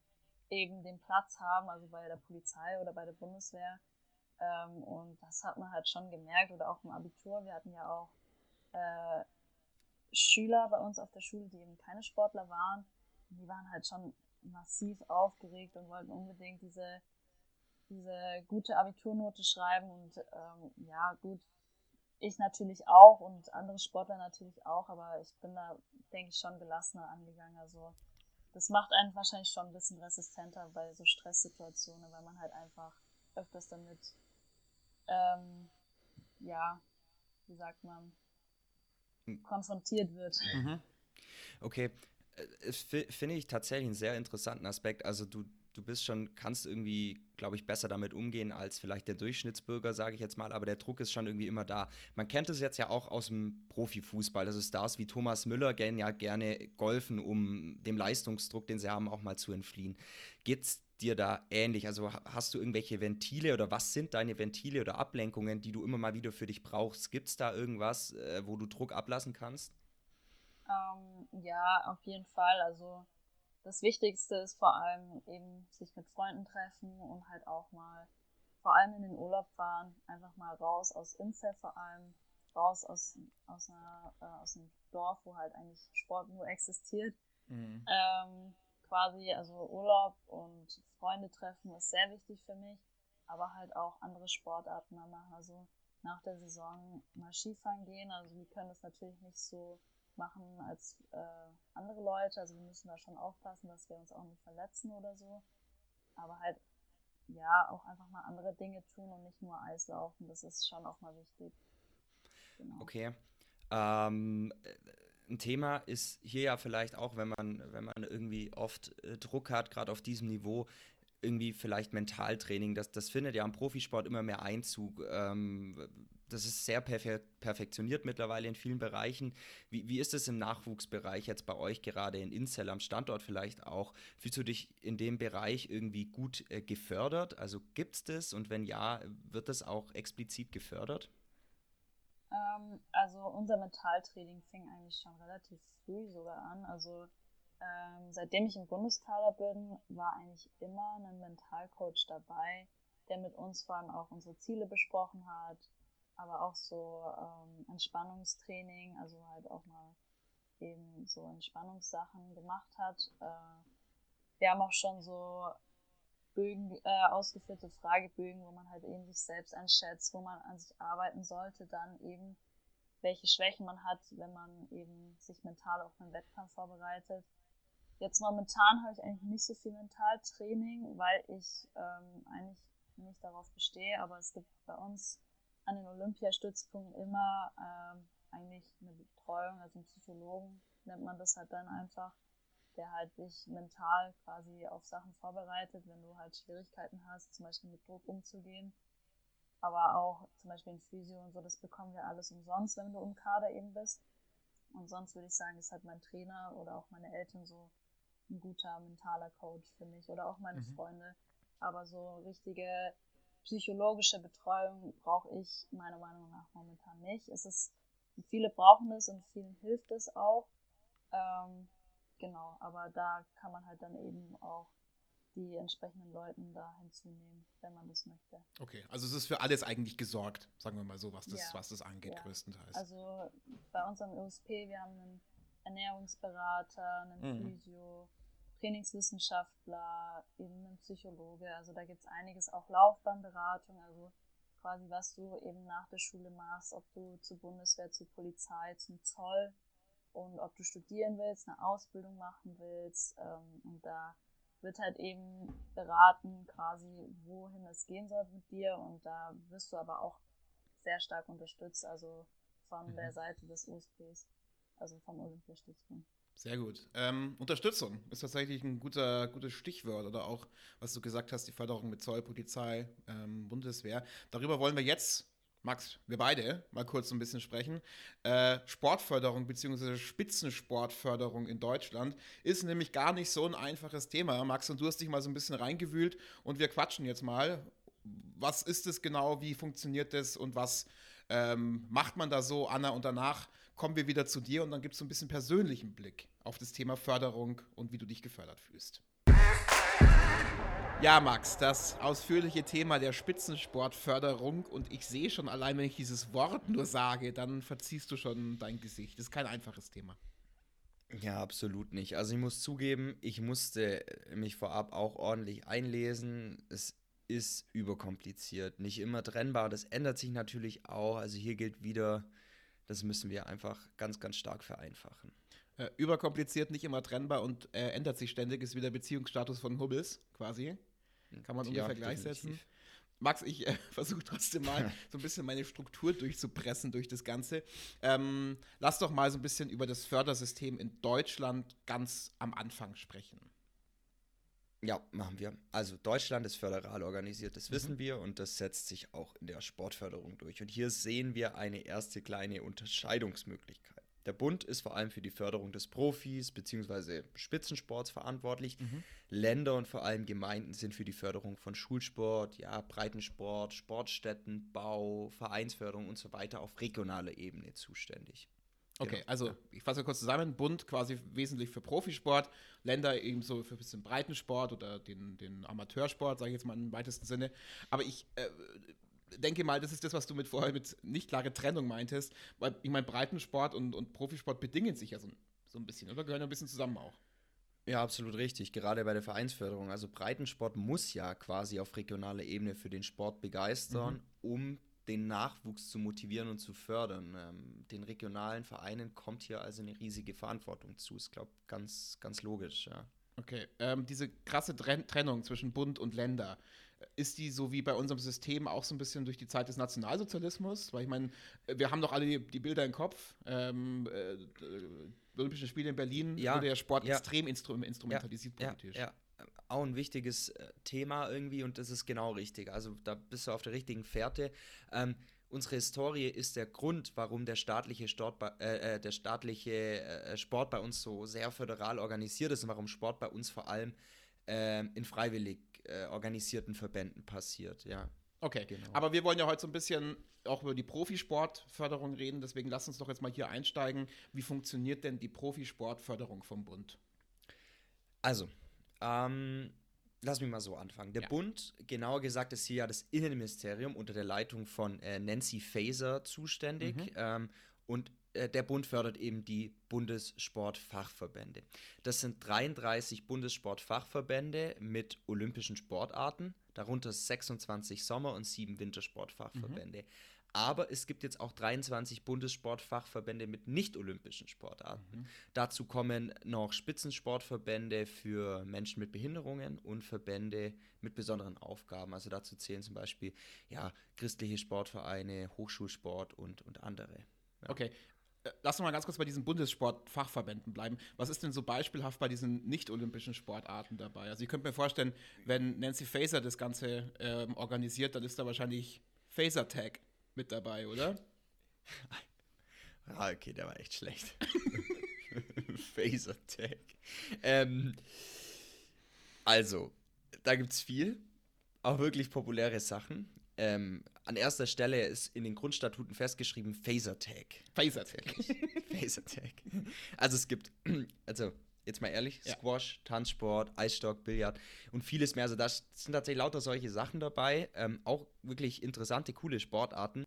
eben den Platz haben, also bei der Polizei oder bei der Bundeswehr. Ähm, und das hat man halt schon gemerkt oder auch im Abitur. Wir hatten ja auch äh, Schüler bei uns auf der Schule, die eben keine Sportler waren. Die waren halt schon massiv aufgeregt und wollten unbedingt diese, diese gute Abiturnote schreiben. Und ähm, ja, gut, ich natürlich auch und andere Sportler natürlich auch, aber ich bin da, denke ich, schon gelassener angegangen. Also das macht einen wahrscheinlich schon ein bisschen resistenter bei so Stresssituationen, weil man halt einfach öfters damit, ähm, ja, wie sagt man, hm. konfrontiert wird. Mhm. Okay, äh, finde ich tatsächlich einen sehr interessanten Aspekt. Also du, du bist schon, kannst irgendwie, glaube ich, besser damit umgehen als vielleicht der Durchschnittsbürger, sage ich jetzt mal, aber der Druck ist schon irgendwie immer da. Man kennt es jetzt ja auch aus dem Profifußball, dass es Stars wie Thomas Müller gern ja gerne golfen, um dem Leistungsdruck, den sie haben, auch mal zu entfliehen. Geht es dir da ähnlich? Also hast du irgendwelche Ventile oder was sind deine Ventile oder Ablenkungen, die du immer mal wieder für dich brauchst? Gibt es da irgendwas, äh, wo du Druck ablassen kannst? Ähm, ja, auf jeden Fall. Also das Wichtigste ist vor allem eben sich mit Freunden treffen und halt auch mal vor allem in den Urlaub fahren, einfach mal raus aus Inzell vor allem, raus aus, aus, einer, äh, aus einem Dorf, wo halt eigentlich Sport nur existiert. Mhm. Ähm, quasi, also Urlaub und Freunde treffen ist sehr wichtig für mich, aber halt auch andere Sportarten mal machen. Also nach der Saison mal Skifahren gehen. Also wir können das natürlich nicht so machen als äh, andere Leute. Also wir müssen da schon aufpassen, dass wir uns auch nicht verletzen oder so. Aber halt, ja, auch einfach mal andere Dinge tun und nicht nur Eis laufen. Das ist schon auch mal wichtig. Genau. Okay. Ähm, ein Thema ist hier ja vielleicht auch, wenn man, wenn man irgendwie oft äh, Druck hat, gerade auf diesem Niveau, irgendwie vielleicht Mentaltraining. Das, das findet ja im Profisport immer mehr Einzug. Ähm, das ist sehr perfe perfektioniert mittlerweile in vielen Bereichen. Wie, wie ist es im Nachwuchsbereich jetzt bei euch gerade in Inzell am Standort vielleicht auch? Fühlst du dich in dem Bereich irgendwie gut äh, gefördert? Also gibt es das und wenn ja, wird das auch explizit gefördert? Ähm, also unser Mentaltraining fing eigentlich schon relativ früh sogar an. Also ähm, seitdem ich im Bundeskader bin, war eigentlich immer ein Mentalcoach dabei, der mit uns vor allem auch unsere Ziele besprochen hat, aber auch so ähm, Entspannungstraining, also halt auch mal eben so Entspannungssachen gemacht hat. Äh, wir haben auch schon so Bögen, äh, ausgeführte Fragebögen, wo man halt eben sich selbst einschätzt, wo man an sich arbeiten sollte, dann eben welche Schwächen man hat, wenn man eben sich mental auf einen Wettkampf vorbereitet. Jetzt momentan habe ich eigentlich nicht so viel Mentaltraining, weil ich ähm, eigentlich nicht darauf bestehe, aber es gibt bei uns an den Olympiastützpunkten immer ähm, eigentlich eine Betreuung, also einen Psychologen nennt man das halt dann einfach, der halt dich mental quasi auf Sachen vorbereitet, wenn du halt Schwierigkeiten hast, zum Beispiel mit Druck umzugehen. Aber auch zum Beispiel in Physio und so, das bekommen wir alles umsonst, wenn du im Kader eben bist. Und sonst würde ich sagen, ist halt mein Trainer oder auch meine Eltern so ein guter mentaler Coach für mich oder auch meine mhm. Freunde. Aber so richtige psychologische Betreuung brauche ich meiner Meinung nach momentan nicht. Es ist, viele brauchen es und vielen hilft es auch. Ähm, genau, aber da kann man halt dann eben auch die entsprechenden Leuten da hinzunehmen, wenn man das möchte. Okay, also es ist für alles eigentlich gesorgt, sagen wir mal so, was das, ja. was das angeht, ja. größtenteils. Also bei unserem USP, wir haben einen Ernährungsberater, einen mhm. Physio, Trainingswissenschaftler, eben ein Psychologe. Also da gibt es einiges, auch Laufbahnberatung, also quasi was du eben nach der Schule machst, ob du zur Bundeswehr, zur Polizei, zum Zoll und ob du studieren willst, eine Ausbildung machen willst. Ähm, und da wird halt eben beraten, quasi, wohin es gehen soll mit dir. Und da wirst du aber auch sehr stark unterstützt, also von mhm. der Seite des USPs, also vom Olympiastützpunkt. Sehr gut. Ähm, Unterstützung ist tatsächlich ein guter, gutes Stichwort oder auch, was du gesagt hast, die Förderung mit Zoll, Polizei, ähm, Bundeswehr. Darüber wollen wir jetzt Max, wir beide mal kurz ein bisschen sprechen. Äh, Sportförderung bzw. Spitzensportförderung in Deutschland ist nämlich gar nicht so ein einfaches Thema. Max und du hast dich mal so ein bisschen reingewühlt und wir quatschen jetzt mal. Was ist es genau, wie funktioniert das und was ähm, macht man da so, Anna? Und danach kommen wir wieder zu dir und dann es so ein bisschen persönlichen Blick auf das Thema Förderung und wie du dich gefördert fühlst. Ja, Max, das ausführliche Thema der Spitzensportförderung und ich sehe schon allein, wenn ich dieses Wort nur sage, dann verziehst du schon dein Gesicht. Das ist kein einfaches Thema. Ja, absolut nicht. Also ich muss zugeben, ich musste mich vorab auch ordentlich einlesen. Es ist überkompliziert, nicht immer trennbar. Das ändert sich natürlich auch. Also hier gilt wieder, das müssen wir einfach ganz, ganz stark vereinfachen. Äh, überkompliziert, nicht immer trennbar und äh, ändert sich ständig, ist wieder Beziehungsstatus von Hubbels quasi. Kann man ungefähr gleichsetzen. Max, ich äh, versuche trotzdem mal so ein bisschen meine Struktur durchzupressen durch das Ganze. Ähm, lass doch mal so ein bisschen über das Fördersystem in Deutschland ganz am Anfang sprechen. Ja, machen wir. Also Deutschland ist föderal organisiert, das mhm. wissen wir und das setzt sich auch in der Sportförderung durch. Und hier sehen wir eine erste kleine Unterscheidungsmöglichkeit. Der Bund ist vor allem für die Förderung des Profis bzw. Spitzensports verantwortlich. Mhm. Länder und vor allem Gemeinden sind für die Förderung von Schulsport, ja, Breitensport, Sportstätten, Bau, Vereinsförderung und so weiter auf regionaler Ebene zuständig. Okay, genau. also ich fasse kurz zusammen. Bund quasi wesentlich für Profisport, Länder eben so für ein bisschen Breitensport oder den, den Amateursport, sage ich jetzt mal im weitesten Sinne. Aber ich äh, denke mal, das ist das, was du mit vorher mit nicht klare Trennung meintest. Weil ich meine, Breitensport und, und Profisport bedingen sich ja so, so ein bisschen, oder? Gehören ja ein bisschen zusammen auch. Ja, absolut richtig. Gerade bei der Vereinsförderung. Also Breitensport muss ja quasi auf regionaler Ebene für den Sport begeistern, mhm. um den Nachwuchs zu motivieren und zu fördern. Ähm, den regionalen Vereinen kommt hier also eine riesige Verantwortung zu. Ist, glaube ich, ganz, ganz logisch, ja. Okay, ähm, diese krasse Trennung zwischen Bund und Länder, ist die so wie bei unserem System auch so ein bisschen durch die Zeit des Nationalsozialismus? Weil ich meine, wir haben doch alle die, die Bilder im Kopf. Ähm, äh, Olympische Spiele in Berlin ja, wurde der Sport ja. extrem instru instrumentalisiert ja, politisch. Ja, auch ein wichtiges äh, Thema irgendwie und das ist genau richtig. Also da bist du auf der richtigen Fährte. Ähm, unsere Historie ist der Grund, warum der staatliche, Sport bei, äh, äh der staatliche äh, Sport bei uns so sehr föderal organisiert ist und warum Sport bei uns vor allem ähm, in freiwillig äh, organisierten Verbänden passiert, ja. Okay, genau. aber wir wollen ja heute so ein bisschen auch über die Profisportförderung reden, deswegen lass uns doch jetzt mal hier einsteigen. Wie funktioniert denn die Profisportförderung vom Bund? Also, ähm, lass mich mal so anfangen. Der ja. Bund, genauer gesagt, ist hier ja das Innenministerium unter der Leitung von äh, Nancy Faeser zuständig. Mhm. Ähm, und äh, der Bund fördert eben die Bundessportfachverbände. Das sind 33 Bundessportfachverbände mit olympischen Sportarten, darunter 26 Sommer- und 7 Wintersportfachverbände. Mhm. Aber es gibt jetzt auch 23 Bundessportfachverbände mit nicht-olympischen Sportarten. Mhm. Dazu kommen noch Spitzensportverbände für Menschen mit Behinderungen und Verbände mit besonderen Aufgaben. Also dazu zählen zum Beispiel ja, christliche Sportvereine, Hochschulsport und, und andere. Ja. Okay, äh, lass uns mal ganz kurz bei diesen Bundessportfachverbänden bleiben. Was ist denn so beispielhaft bei diesen nicht-olympischen Sportarten dabei? Also, ihr könnt mir vorstellen, wenn Nancy Faser das Ganze ähm, organisiert, dann ist da wahrscheinlich Faser Tag mit dabei, oder? ah, okay, der war echt schlecht. Phaser Tag. Ähm, also, da gibt es viel, auch wirklich populäre Sachen. Ähm, an erster Stelle ist in den Grundstatuten festgeschrieben Phaser Tag. Phaser Tag. Phaser Tag. Also es gibt, also jetzt mal ehrlich, ja. Squash, Tanzsport, Eisstock, Billard und vieles mehr. Also da sind tatsächlich lauter solche Sachen dabei. Ähm, auch wirklich interessante, coole Sportarten.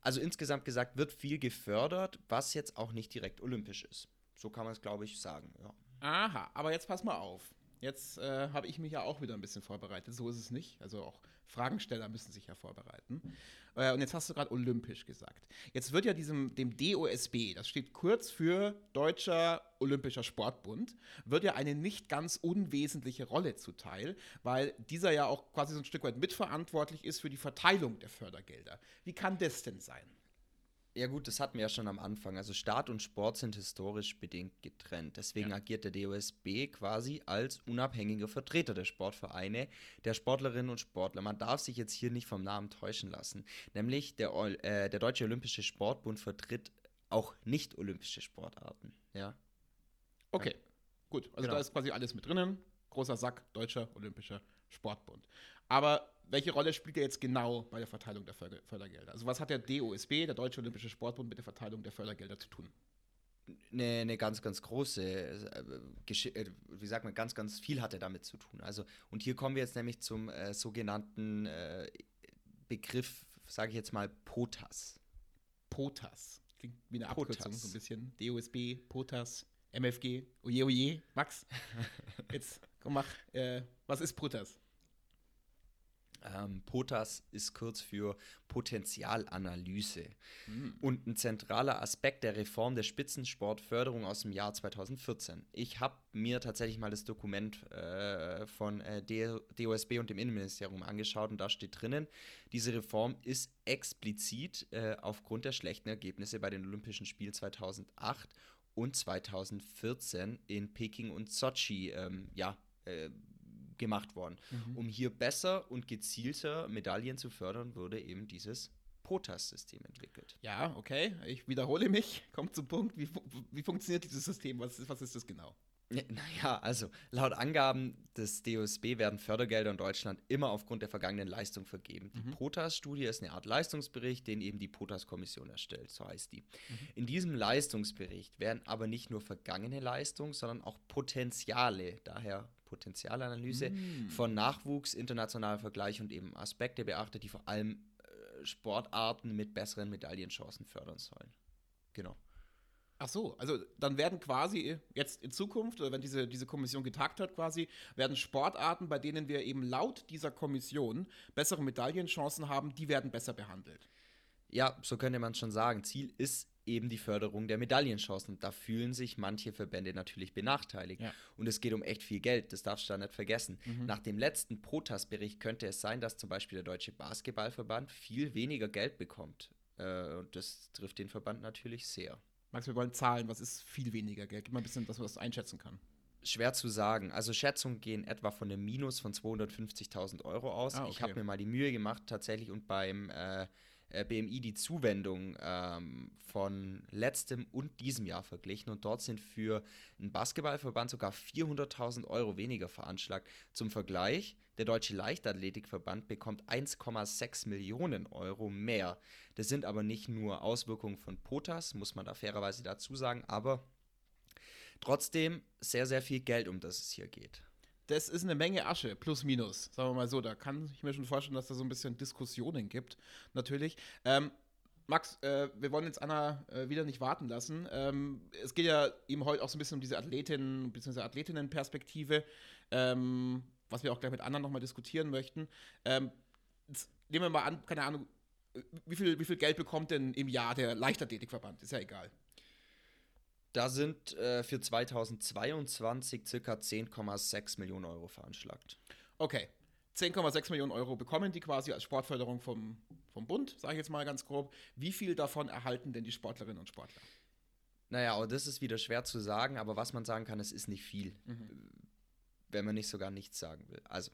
Also insgesamt gesagt wird viel gefördert, was jetzt auch nicht direkt olympisch ist. So kann man es, glaube ich, sagen. Ja. Aha, aber jetzt pass mal auf. Jetzt äh, habe ich mich ja auch wieder ein bisschen vorbereitet. So ist es nicht. Also auch Fragensteller müssen sich ja vorbereiten. Äh, und jetzt hast du gerade olympisch gesagt. Jetzt wird ja diesem, dem DOSB, das steht kurz für Deutscher Olympischer Sportbund, wird ja eine nicht ganz unwesentliche Rolle zuteil, weil dieser ja auch quasi so ein Stück weit mitverantwortlich ist für die Verteilung der Fördergelder. Wie kann das denn sein? Ja gut, das hatten wir ja schon am Anfang. Also Staat und Sport sind historisch bedingt getrennt. Deswegen ja. agiert der DOSB quasi als unabhängiger Vertreter der Sportvereine, der Sportlerinnen und Sportler. Man darf sich jetzt hier nicht vom Namen täuschen lassen. Nämlich der, äh, der Deutsche Olympische Sportbund vertritt auch nicht olympische Sportarten. Ja. Okay, ja. gut. Also genau. da ist quasi alles mit drinnen. Großer Sack, Deutscher Olympischer Sportbund. Aber welche Rolle spielt er jetzt genau bei der Verteilung der Fördergelder? Also was hat der DOSB, der Deutsche Olympische Sportbund, mit der Verteilung der Fördergelder zu tun? Eine, eine ganz, ganz große, äh, äh, wie sagt man, ganz, ganz viel hat er damit zu tun. Also, und hier kommen wir jetzt nämlich zum äh, sogenannten äh, Begriff, sage ich jetzt mal, POTAS. POTAS. Klingt wie eine POTAS. Abkürzung, so ein bisschen. DOSB, POTAS, MFG, oje, oje. Max, jetzt komm, mach, äh, was ist POTAS? Ähm, POTAS ist kurz für Potenzialanalyse. Mhm. Und ein zentraler Aspekt der Reform der Spitzensportförderung aus dem Jahr 2014. Ich habe mir tatsächlich mal das Dokument äh, von äh, DOSB und dem Innenministerium angeschaut und da steht drinnen, diese Reform ist explizit äh, aufgrund der schlechten Ergebnisse bei den Olympischen Spielen 2008 und 2014 in Peking und Sochi ähm, ja, äh, gemacht worden. Mhm. Um hier besser und gezielter Medaillen zu fördern, wurde eben dieses POTAS-System entwickelt. Ja, okay. Ich wiederhole mich. Kommt zum Punkt. Wie, wie funktioniert dieses System? Was, was ist das genau? Naja, also laut Angaben des DOSB werden Fördergelder in Deutschland immer aufgrund der vergangenen Leistung vergeben. Die mhm. POTAS-Studie ist eine Art Leistungsbericht, den eben die POTAS-Kommission erstellt, so heißt die. Mhm. In diesem Leistungsbericht werden aber nicht nur vergangene Leistungen, sondern auch Potenziale, daher Potenzialanalyse mm. von Nachwuchs, internationaler Vergleich und eben Aspekte beachtet, die vor allem äh, Sportarten mit besseren Medaillenchancen fördern sollen. Genau. Ach so, also dann werden quasi jetzt in Zukunft, oder wenn diese, diese Kommission getagt hat quasi, werden Sportarten, bei denen wir eben laut dieser Kommission bessere Medaillenchancen haben, die werden besser behandelt. Ja, so könnte man schon sagen. Ziel ist eben die Förderung der Medaillenchancen. Und da fühlen sich manche Verbände natürlich benachteiligt. Ja. Und es geht um echt viel Geld, das darfst du da nicht vergessen. Mhm. Nach dem letzten Protas-Bericht könnte es sein, dass zum Beispiel der Deutsche Basketballverband viel weniger Geld bekommt. Äh, und das trifft den Verband natürlich sehr. Max, wir wollen Zahlen. Was ist viel weniger Geld? Gib mal ein bisschen, dass man das einschätzen kann. Schwer zu sagen. Also Schätzungen gehen etwa von einem Minus von 250.000 Euro aus. Ah, okay. Ich habe mir mal die Mühe gemacht tatsächlich und beim äh, äh, BMI die Zuwendung ähm, von letztem und diesem Jahr verglichen und dort sind für einen Basketballverband sogar 400.000 Euro weniger veranschlagt. Zum Vergleich, der Deutsche Leichtathletikverband bekommt 1,6 Millionen Euro mehr. Das sind aber nicht nur Auswirkungen von POTAS, muss man da fairerweise dazu sagen, aber trotzdem sehr, sehr viel Geld, um das es hier geht das ist eine Menge Asche, plus minus, sagen wir mal so. Da kann ich mir schon vorstellen, dass da so ein bisschen Diskussionen gibt, natürlich. Ähm, Max, äh, wir wollen jetzt Anna äh, wieder nicht warten lassen. Ähm, es geht ja eben heute auch so ein bisschen um diese Athletin- bzw. Athletinnenperspektive, ähm, was wir auch gleich mit Anna nochmal diskutieren möchten. Ähm, nehmen wir mal an, keine Ahnung, wie viel, wie viel Geld bekommt denn im Jahr der Leichtathletikverband? Ist ja egal. Da sind äh, für 2022 circa 10,6 Millionen Euro veranschlagt. Okay. 10,6 Millionen Euro bekommen die quasi als Sportförderung vom, vom Bund, sage ich jetzt mal ganz grob. Wie viel davon erhalten denn die Sportlerinnen und Sportler? Naja, auch das ist wieder schwer zu sagen, aber was man sagen kann, es ist nicht viel. Mhm. Wenn man nicht sogar nichts sagen will. Also,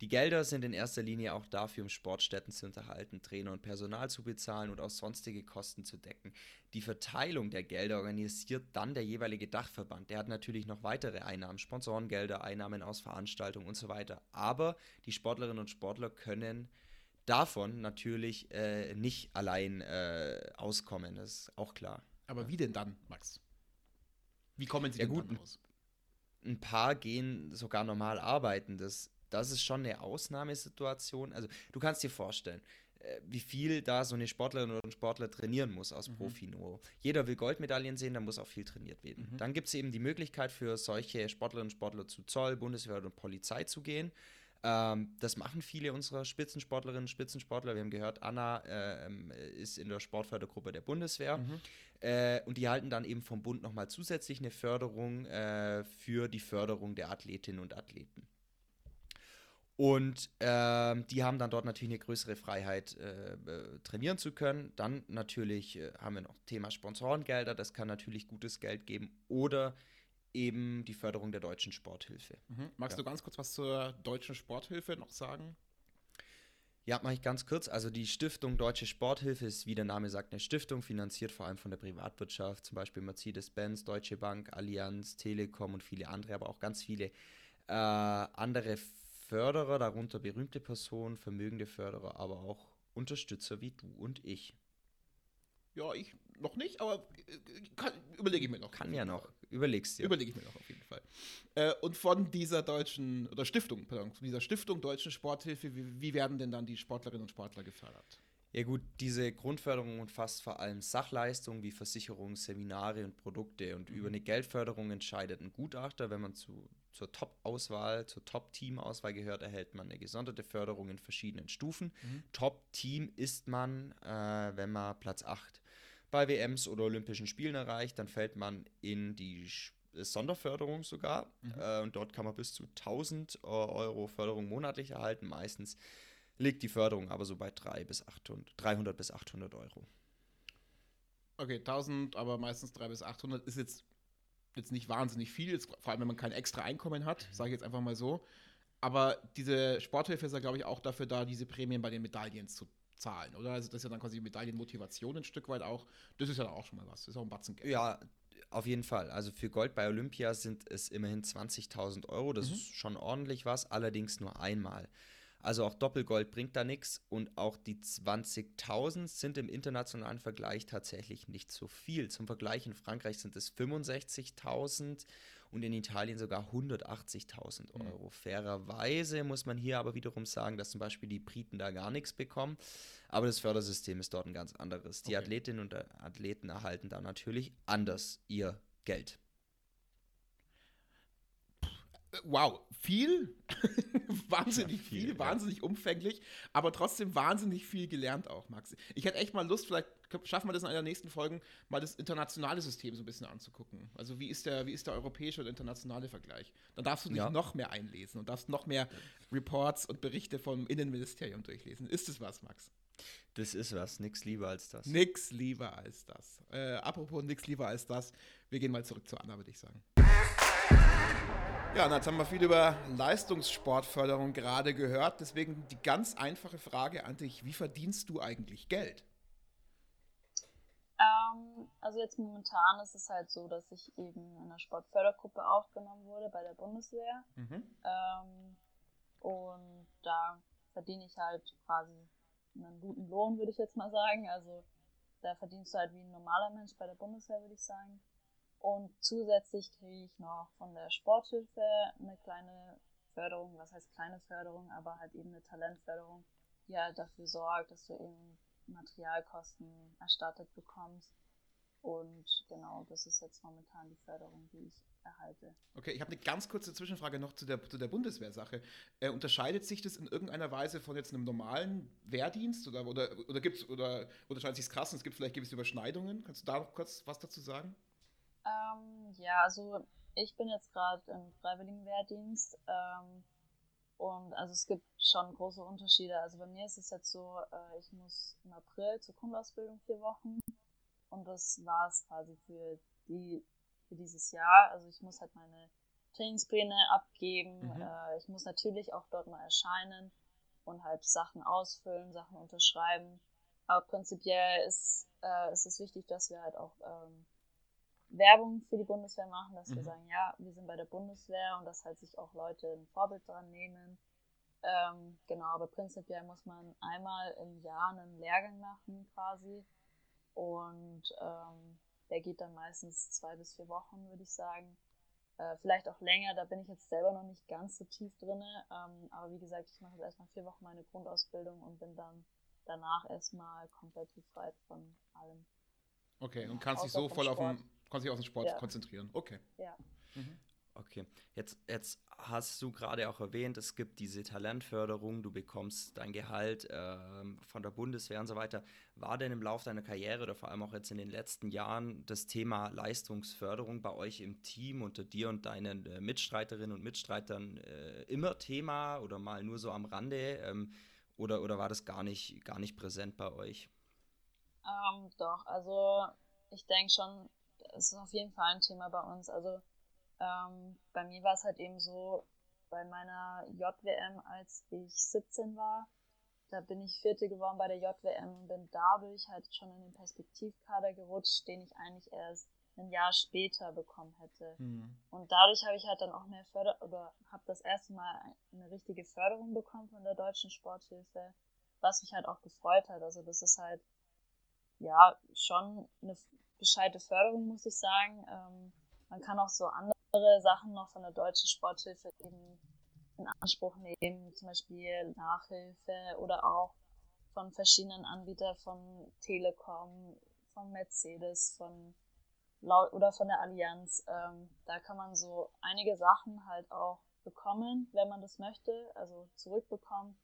die Gelder sind in erster Linie auch dafür, um Sportstätten zu unterhalten, Trainer und Personal zu bezahlen und auch sonstige Kosten zu decken. Die Verteilung der Gelder organisiert dann der jeweilige Dachverband. Der hat natürlich noch weitere Einnahmen, Sponsorengelder, Einnahmen aus Veranstaltungen und so weiter. Aber die Sportlerinnen und Sportler können davon natürlich äh, nicht allein äh, auskommen, das ist auch klar. Aber wie denn dann, Max? Wie kommen sie ja, denn gut, dann aus? Ein paar gehen sogar normal arbeiten. Das das ist schon eine Ausnahmesituation. Also du kannst dir vorstellen, äh, wie viel da so eine Sportlerin oder ein Sportler trainieren muss aus mhm. Profi-Niveau. Jeder will Goldmedaillen sehen, da muss auch viel trainiert werden. Mhm. Dann gibt es eben die Möglichkeit für solche Sportlerinnen und Sportler zu Zoll, Bundeswehr und Polizei zu gehen. Ähm, das machen viele unserer Spitzensportlerinnen und Spitzensportler. Wir haben gehört, Anna äh, ist in der Sportfördergruppe der Bundeswehr. Mhm. Äh, und die erhalten dann eben vom Bund nochmal zusätzlich eine Förderung äh, für die Förderung der Athletinnen und Athleten. Und ähm, die haben dann dort natürlich eine größere Freiheit, äh, äh, trainieren zu können. Dann natürlich äh, haben wir noch Thema Sponsorengelder, das kann natürlich gutes Geld geben. Oder eben die Förderung der deutschen Sporthilfe. Mhm. Magst ja. du ganz kurz was zur deutschen Sporthilfe noch sagen? Ja, mache ich ganz kurz. Also die Stiftung Deutsche Sporthilfe ist, wie der Name sagt, eine Stiftung, finanziert vor allem von der Privatwirtschaft, zum Beispiel Mercedes-Benz, Deutsche Bank, Allianz, Telekom und viele andere, aber auch ganz viele äh, andere Förderer, darunter berühmte Personen, vermögende Förderer, aber auch Unterstützer wie du und ich. Ja, ich noch nicht, aber äh, überlege ich mir noch. Kann ja noch. Überlegst dir. Überlege ich mir noch auf jeden Fall. Äh, und von dieser deutschen, oder Stiftung, pardon, dieser Stiftung Deutschen Sporthilfe, wie, wie werden denn dann die Sportlerinnen und Sportler gefördert? Ja gut, diese Grundförderung umfasst vor allem Sachleistungen wie Versicherungen, Seminare und Produkte. Und mhm. über eine Geldförderung entscheidet ein Gutachter. Wenn man zu, zur Top-Auswahl, zur Top-Team-Auswahl gehört, erhält man eine gesonderte Förderung in verschiedenen Stufen. Mhm. Top-Team ist man, äh, wenn man Platz 8 bei WMs oder Olympischen Spielen erreicht, dann fällt man in die Sonderförderung sogar. Mhm. Äh, und dort kann man bis zu 1000 Euro Förderung monatlich erhalten. Meistens liegt die Förderung aber so bei 3 bis 800, 300 bis 800 Euro. Okay, 1000, aber meistens 3 bis 800 ist jetzt, jetzt nicht wahnsinnig viel, jetzt, vor allem wenn man kein extra Einkommen hat, mhm. sage ich jetzt einfach mal so. Aber diese Sporthilfe ist ja, glaube ich, auch dafür da, diese Prämien bei den Medaillen zu zahlen, oder? Also das ist ja dann quasi Medaillenmotivation ein Stück weit auch. Das ist ja auch schon mal was. Das ist auch ein Batzen Geld. Ja, auf jeden Fall. Also für Gold bei Olympia sind es immerhin 20.000 Euro. Das mhm. ist schon ordentlich was, allerdings nur einmal. Also auch Doppelgold bringt da nichts und auch die 20.000 sind im internationalen Vergleich tatsächlich nicht so viel. Zum Vergleich in Frankreich sind es 65.000 und in Italien sogar 180.000 mhm. Euro. Mhm. Fairerweise muss man hier aber wiederum sagen, dass zum Beispiel die Briten da gar nichts bekommen. Aber das Fördersystem ist dort ein ganz anderes. Die okay. Athletinnen und Athleten erhalten da natürlich anders ihr Geld wow, viel, wahnsinnig ja, viel, viel, wahnsinnig umfänglich, aber trotzdem wahnsinnig viel gelernt auch, Max. Ich hätte echt mal Lust, vielleicht schaffen wir das in einer der nächsten Folgen, mal das internationale System so ein bisschen anzugucken. Also wie ist der, wie ist der europäische und internationale Vergleich? Dann darfst du dich ja. noch mehr einlesen und darfst noch mehr Reports und Berichte vom Innenministerium durchlesen. Ist es was, Max? Das ist was, nix lieber als das. Nix lieber als das. Äh, apropos nix lieber als das, wir gehen mal zurück zu Anna, würde ich sagen. Ja, jetzt haben wir viel über Leistungssportförderung gerade gehört. Deswegen die ganz einfache Frage an dich: Wie verdienst du eigentlich Geld? Ähm, also jetzt momentan ist es halt so, dass ich eben in einer Sportfördergruppe aufgenommen wurde bei der Bundeswehr. Mhm. Ähm, und da verdiene ich halt quasi einen guten Lohn, würde ich jetzt mal sagen. Also da verdienst du halt wie ein normaler Mensch bei der Bundeswehr, würde ich sagen. Und zusätzlich kriege ich noch von der Sporthilfe eine kleine Förderung, was heißt kleine Förderung, aber halt eben eine Talentförderung, die halt dafür sorgt, dass du eben Materialkosten erstattet bekommst. Und genau, das ist jetzt momentan die Förderung, die ich erhalte. Okay, ich habe eine ganz kurze Zwischenfrage noch zu der, zu der Bundeswehrsache. Äh, unterscheidet sich das in irgendeiner Weise von jetzt einem normalen Wehrdienst oder, oder, oder, gibt's, oder unterscheidet sich krass und es gibt vielleicht gewisse Überschneidungen? Kannst du da noch kurz was dazu sagen? Ähm, ja, also ich bin jetzt gerade im Freiwilligenwehrdienst ähm, und also es gibt schon große Unterschiede. Also bei mir ist es jetzt so, äh, ich muss im April zur Grundausbildung vier Wochen und das war es quasi für die für dieses Jahr. Also ich muss halt meine Trainingspläne abgeben. Mhm. Äh, ich muss natürlich auch dort mal erscheinen und halt Sachen ausfüllen, Sachen unterschreiben. Aber prinzipiell ist, äh, ist es wichtig, dass wir halt auch ähm, Werbung für die Bundeswehr machen, dass mhm. wir sagen, ja, wir sind bei der Bundeswehr und dass halt sich auch Leute ein Vorbild dran nehmen. Ähm, genau, aber prinzipiell muss man einmal im Jahr einen Lehrgang machen quasi und ähm, der geht dann meistens zwei bis vier Wochen, würde ich sagen. Äh, vielleicht auch länger, da bin ich jetzt selber noch nicht ganz so tief drin. Ähm, aber wie gesagt, ich mache jetzt erstmal vier Wochen meine Grundausbildung und bin dann danach erstmal komplett befreit von allem. Okay, und kannst dich so voll auf den, kannst dich auf den Sport ja. konzentrieren. Okay. Ja. Mhm. Okay, jetzt, jetzt hast du gerade auch erwähnt, es gibt diese Talentförderung, du bekommst dein Gehalt äh, von der Bundeswehr und so weiter. War denn im Laufe deiner Karriere oder vor allem auch jetzt in den letzten Jahren das Thema Leistungsförderung bei euch im Team unter dir und deinen äh, Mitstreiterinnen und Mitstreitern äh, immer Thema oder mal nur so am Rande? Ähm, oder, oder war das gar nicht, gar nicht präsent bei euch? Ähm, doch, also ich denke schon, es ist auf jeden Fall ein Thema bei uns. Also ähm, bei mir war es halt eben so, bei meiner JWM, als ich 17 war, da bin ich Vierte geworden bei der JWM und bin dadurch halt schon in den Perspektivkader gerutscht, den ich eigentlich erst ein Jahr später bekommen hätte. Mhm. Und dadurch habe ich halt dann auch mehr Förder oder habe das erste Mal eine richtige Förderung bekommen von der deutschen Sporthilfe, was mich halt auch gefreut hat. Also das ist halt ja schon eine gescheite Förderung, muss ich sagen. Ähm, man kann auch so andere Sachen noch von der deutschen Sporthilfe eben in Anspruch nehmen, zum Beispiel Nachhilfe oder auch von verschiedenen Anbietern von Telekom, von Mercedes, von oder von der Allianz. Ähm, da kann man so einige Sachen halt auch bekommen, wenn man das möchte, also zurückbekommen.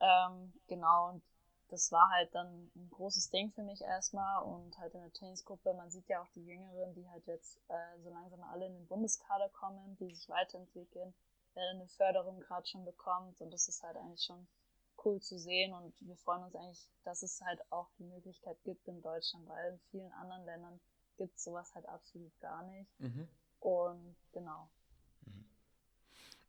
Ähm, genau, und das war halt dann ein großes Ding für mich erstmal und halt in der Trainingsgruppe, man sieht ja auch die Jüngeren, die halt jetzt äh, so langsam alle in den Bundeskader kommen, die sich weiterentwickeln, wer eine Förderung gerade schon bekommt und das ist halt eigentlich schon cool zu sehen und wir freuen uns eigentlich, dass es halt auch die Möglichkeit gibt in Deutschland, weil in vielen anderen Ländern gibt es sowas halt absolut gar nicht. Mhm. Und genau.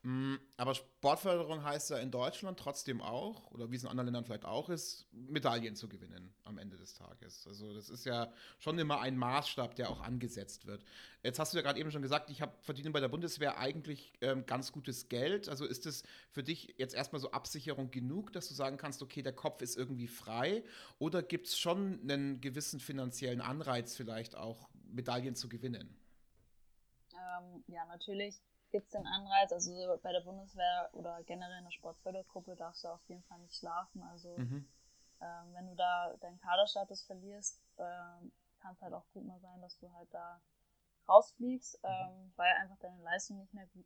Mm, aber Sportförderung heißt ja in Deutschland trotzdem auch, oder wie es in anderen Ländern vielleicht auch ist, Medaillen zu gewinnen am Ende des Tages. Also das ist ja schon immer ein Maßstab, der auch angesetzt wird. Jetzt hast du ja gerade eben schon gesagt, ich habe verdiene bei der Bundeswehr eigentlich ähm, ganz gutes Geld. Also ist es für dich jetzt erstmal so Absicherung genug, dass du sagen kannst, okay, der Kopf ist irgendwie frei? Oder gibt es schon einen gewissen finanziellen Anreiz vielleicht auch, Medaillen zu gewinnen? Ähm, ja, natürlich gibt es den Anreiz, also bei der Bundeswehr oder generell in der Sportfördergruppe darfst du auf jeden Fall nicht schlafen. Also mhm. ähm, wenn du da deinen Kaderstatus verlierst, ähm, kann es halt auch gut mal sein, dass du halt da rausfliegst, mhm. ähm, weil einfach deine Leistungen nicht mehr gut,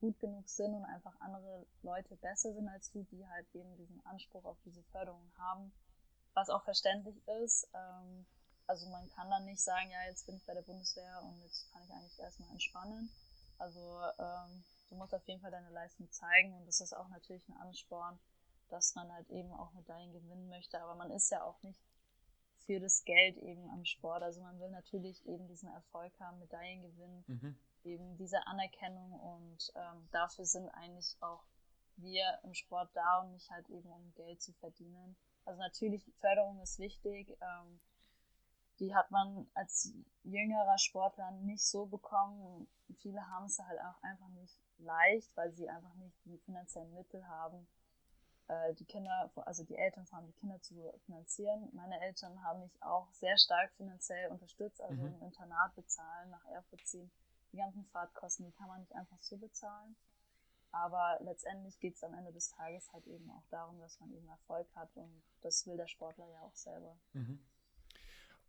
gut genug sind und einfach andere Leute besser sind als du, die halt eben diesen Anspruch auf diese Förderung haben, was auch verständlich ist. Ähm, also man kann dann nicht sagen, ja, jetzt bin ich bei der Bundeswehr und jetzt kann ich eigentlich erstmal entspannen also ähm, du musst auf jeden Fall deine Leistung zeigen und das ist auch natürlich ein Ansporn, dass man halt eben auch Medaillen gewinnen möchte. Aber man ist ja auch nicht für das Geld eben am Sport. Also man will natürlich eben diesen Erfolg haben, Medaillen gewinnen, mhm. eben diese Anerkennung und ähm, dafür sind eigentlich auch wir im Sport da und nicht halt eben um Geld zu verdienen. Also natürlich Förderung ist wichtig. Ähm, die hat man als jüngerer Sportler nicht so bekommen. Viele haben es halt auch einfach nicht leicht, weil sie einfach nicht die finanziellen Mittel haben, äh, die Kinder, also die Eltern vor allem die Kinder zu finanzieren. Meine Eltern haben mich auch sehr stark finanziell unterstützt, also mhm. im Internat bezahlen, nach Erfurt ziehen. Die ganzen Fahrtkosten, die kann man nicht einfach so bezahlen. Aber letztendlich geht es am Ende des Tages halt eben auch darum, dass man eben Erfolg hat und das will der Sportler ja auch selber. Mhm.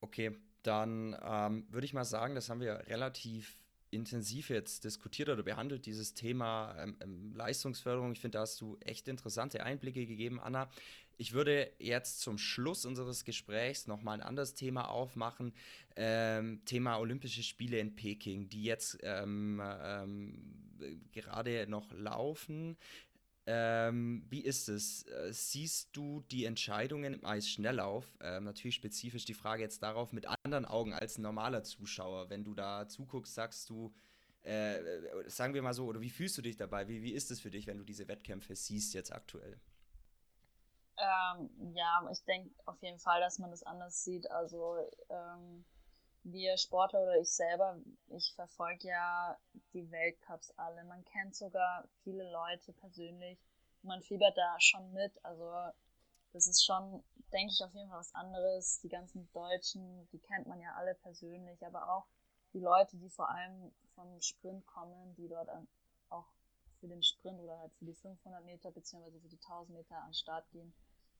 Okay, dann ähm, würde ich mal sagen, das haben wir relativ intensiv jetzt diskutiert oder behandelt, dieses Thema ähm, ähm, Leistungsförderung. Ich finde, da hast du echt interessante Einblicke gegeben, Anna. Ich würde jetzt zum Schluss unseres Gesprächs nochmal ein anderes Thema aufmachen. Ähm, Thema Olympische Spiele in Peking, die jetzt ähm, ähm, gerade noch laufen. Ähm, wie ist es? Äh, siehst du die Entscheidungen im Eisschnelllauf, äh, natürlich spezifisch die Frage jetzt darauf, mit anderen Augen als ein normaler Zuschauer? Wenn du da zuguckst, sagst du, äh, äh, sagen wir mal so, oder wie fühlst du dich dabei? Wie, wie ist es für dich, wenn du diese Wettkämpfe siehst jetzt aktuell? Ähm, ja, ich denke auf jeden Fall, dass man das anders sieht. Also ähm, wir Sportler oder ich selber, ich verfolge ja die Weltcups alle. Man kennt sogar viele Leute persönlich. Man fiebert da schon mit. Also das ist schon, denke ich, auf jeden Fall was anderes. Die ganzen Deutschen, die kennt man ja alle persönlich, aber auch die Leute, die vor allem vom Sprint kommen, die dort auch für den Sprint oder halt für die 500 Meter beziehungsweise für die 1000 Meter an Start gehen.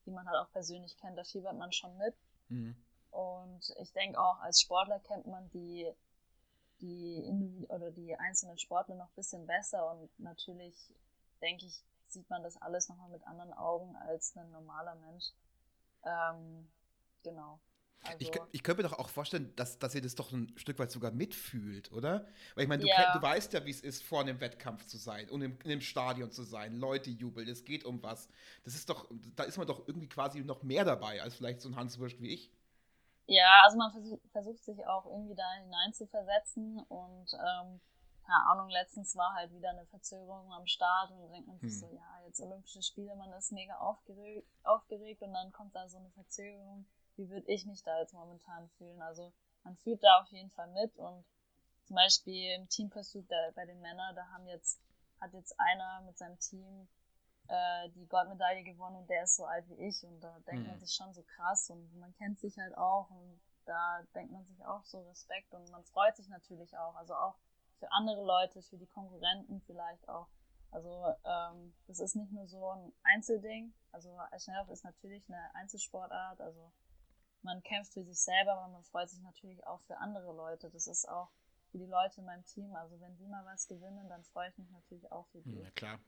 die man halt auch persönlich kennt, da fiebert man schon mit. Mhm. Und ich denke auch, als Sportler kennt man die, die, oder die einzelnen Sportler noch ein bisschen besser und natürlich, denke ich, sieht man das alles nochmal mit anderen Augen als ein normaler Mensch. Ähm, genau. Also, ich, ich könnte mir doch auch vorstellen, dass, dass ihr das doch ein Stück weit sogar mitfühlt, oder? Weil ich meine, du, ja. du weißt ja, wie es ist, vor einem Wettkampf zu sein und im, in einem Stadion zu sein, Leute jubeln, es geht um was. Das ist doch, da ist man doch irgendwie quasi noch mehr dabei, als vielleicht so ein Hans Wurscht wie ich. Ja, also man versuch, versucht sich auch irgendwie da hinein zu versetzen und ähm, keine Ahnung, letztens war halt wieder eine Verzögerung am Start und dann denkt man sich hm. so, ja, jetzt Olympische Spiele, man ist mega aufgeregt, aufgeregt und dann kommt da so eine Verzögerung wie würde ich mich da jetzt momentan fühlen. Also man fühlt da auf jeden Fall mit und zum Beispiel im Team Pursuit bei den Männern, da haben jetzt, hat jetzt einer mit seinem Team äh, die Goldmedaille gewonnen und der ist so alt wie ich und da denkt mhm. man sich schon so krass und man kennt sich halt auch und da denkt man sich auch so Respekt und man freut sich natürlich auch, also auch für andere Leute, für die Konkurrenten vielleicht auch. Also ähm, das ist nicht nur so ein Einzelding, also Schnelllauf ist natürlich eine Einzelsportart, also man kämpft für sich selber, aber man freut sich natürlich auch für andere Leute. Das ist auch für die Leute in meinem Team. Also wenn die mal was gewinnen, dann freue ich mich natürlich auch für die. Ja, klar.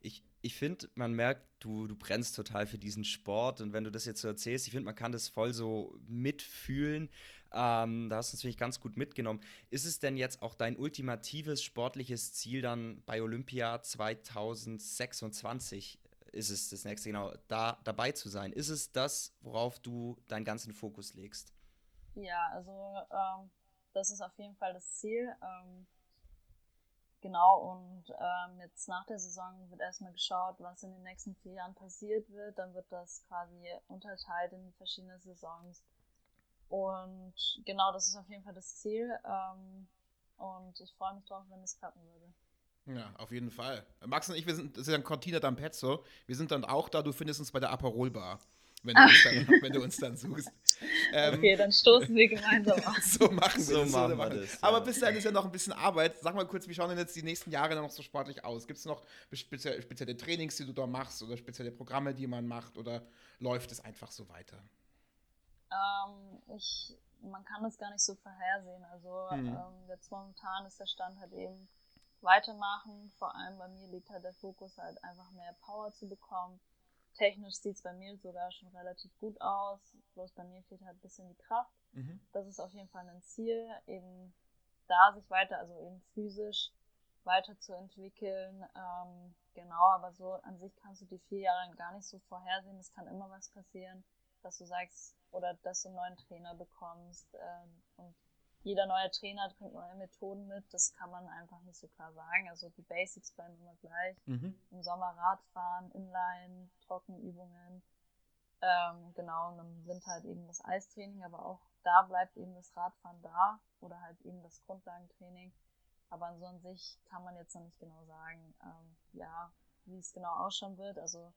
Ich, ich finde, man merkt, du, du brennst total für diesen Sport und wenn du das jetzt so erzählst, ich finde, man kann das voll so mitfühlen. Ähm, da hast du natürlich ganz gut mitgenommen. Ist es denn jetzt auch dein ultimatives sportliches Ziel dann bei Olympia 2026 ist es das nächste, genau, da dabei zu sein. Ist es das, worauf du deinen ganzen Fokus legst? Ja, also ähm, das ist auf jeden Fall das Ziel. Ähm, genau, und ähm, jetzt nach der Saison wird erstmal geschaut, was in den nächsten vier Jahren passiert wird. Dann wird das quasi unterteilt in verschiedene Saisons. Und genau, das ist auf jeden Fall das Ziel. Ähm, und ich freue mich drauf, wenn es klappen würde. Ja, auf jeden Fall. Max und ich, wir sind, das ist ja ein Cortina d'Ampezzo. Wir sind dann auch da, du findest uns bei der Aperol Bar, wenn du, uns dann, wenn du uns dann suchst. Ähm, okay, dann stoßen wir gemeinsam an. so machen wir so das. Machen wir das ja. Aber bis dahin ist ja noch ein bisschen Arbeit. Sag mal kurz, wie schauen denn jetzt die nächsten Jahre noch so sportlich aus? Gibt es noch spezielle, spezielle Trainings, die du da machst oder spezielle Programme, die man macht oder läuft es einfach so weiter? Ähm, ich, man kann das gar nicht so vorhersehen. Also hm. ähm, jetzt momentan ist der Stand halt eben weitermachen. Vor allem bei mir liegt halt der Fokus halt einfach mehr Power zu bekommen. Technisch sieht es bei mir sogar schon relativ gut aus. Bloß bei mir fehlt halt ein bisschen die Kraft. Mhm. Das ist auf jeden Fall ein Ziel, eben da sich weiter, also eben physisch weiterzuentwickeln. Ähm, genau, aber so an sich kannst du die vier Jahre gar nicht so vorhersehen. Es kann immer was passieren, dass du sagst, oder dass du einen neuen Trainer bekommst ähm, und jeder neue Trainer bringt neue Methoden mit. Das kann man einfach nicht so klar sagen. Also die Basics bleiben immer gleich. Mhm. Im Sommer Radfahren, Inline, Trockenübungen. Ähm, genau, und im Winter halt eben das Eistraining, aber auch da bleibt eben das Radfahren da oder halt eben das Grundlagentraining. Aber so an sich kann man jetzt noch nicht genau sagen, ähm, ja, wie es genau ausschauen wird. Also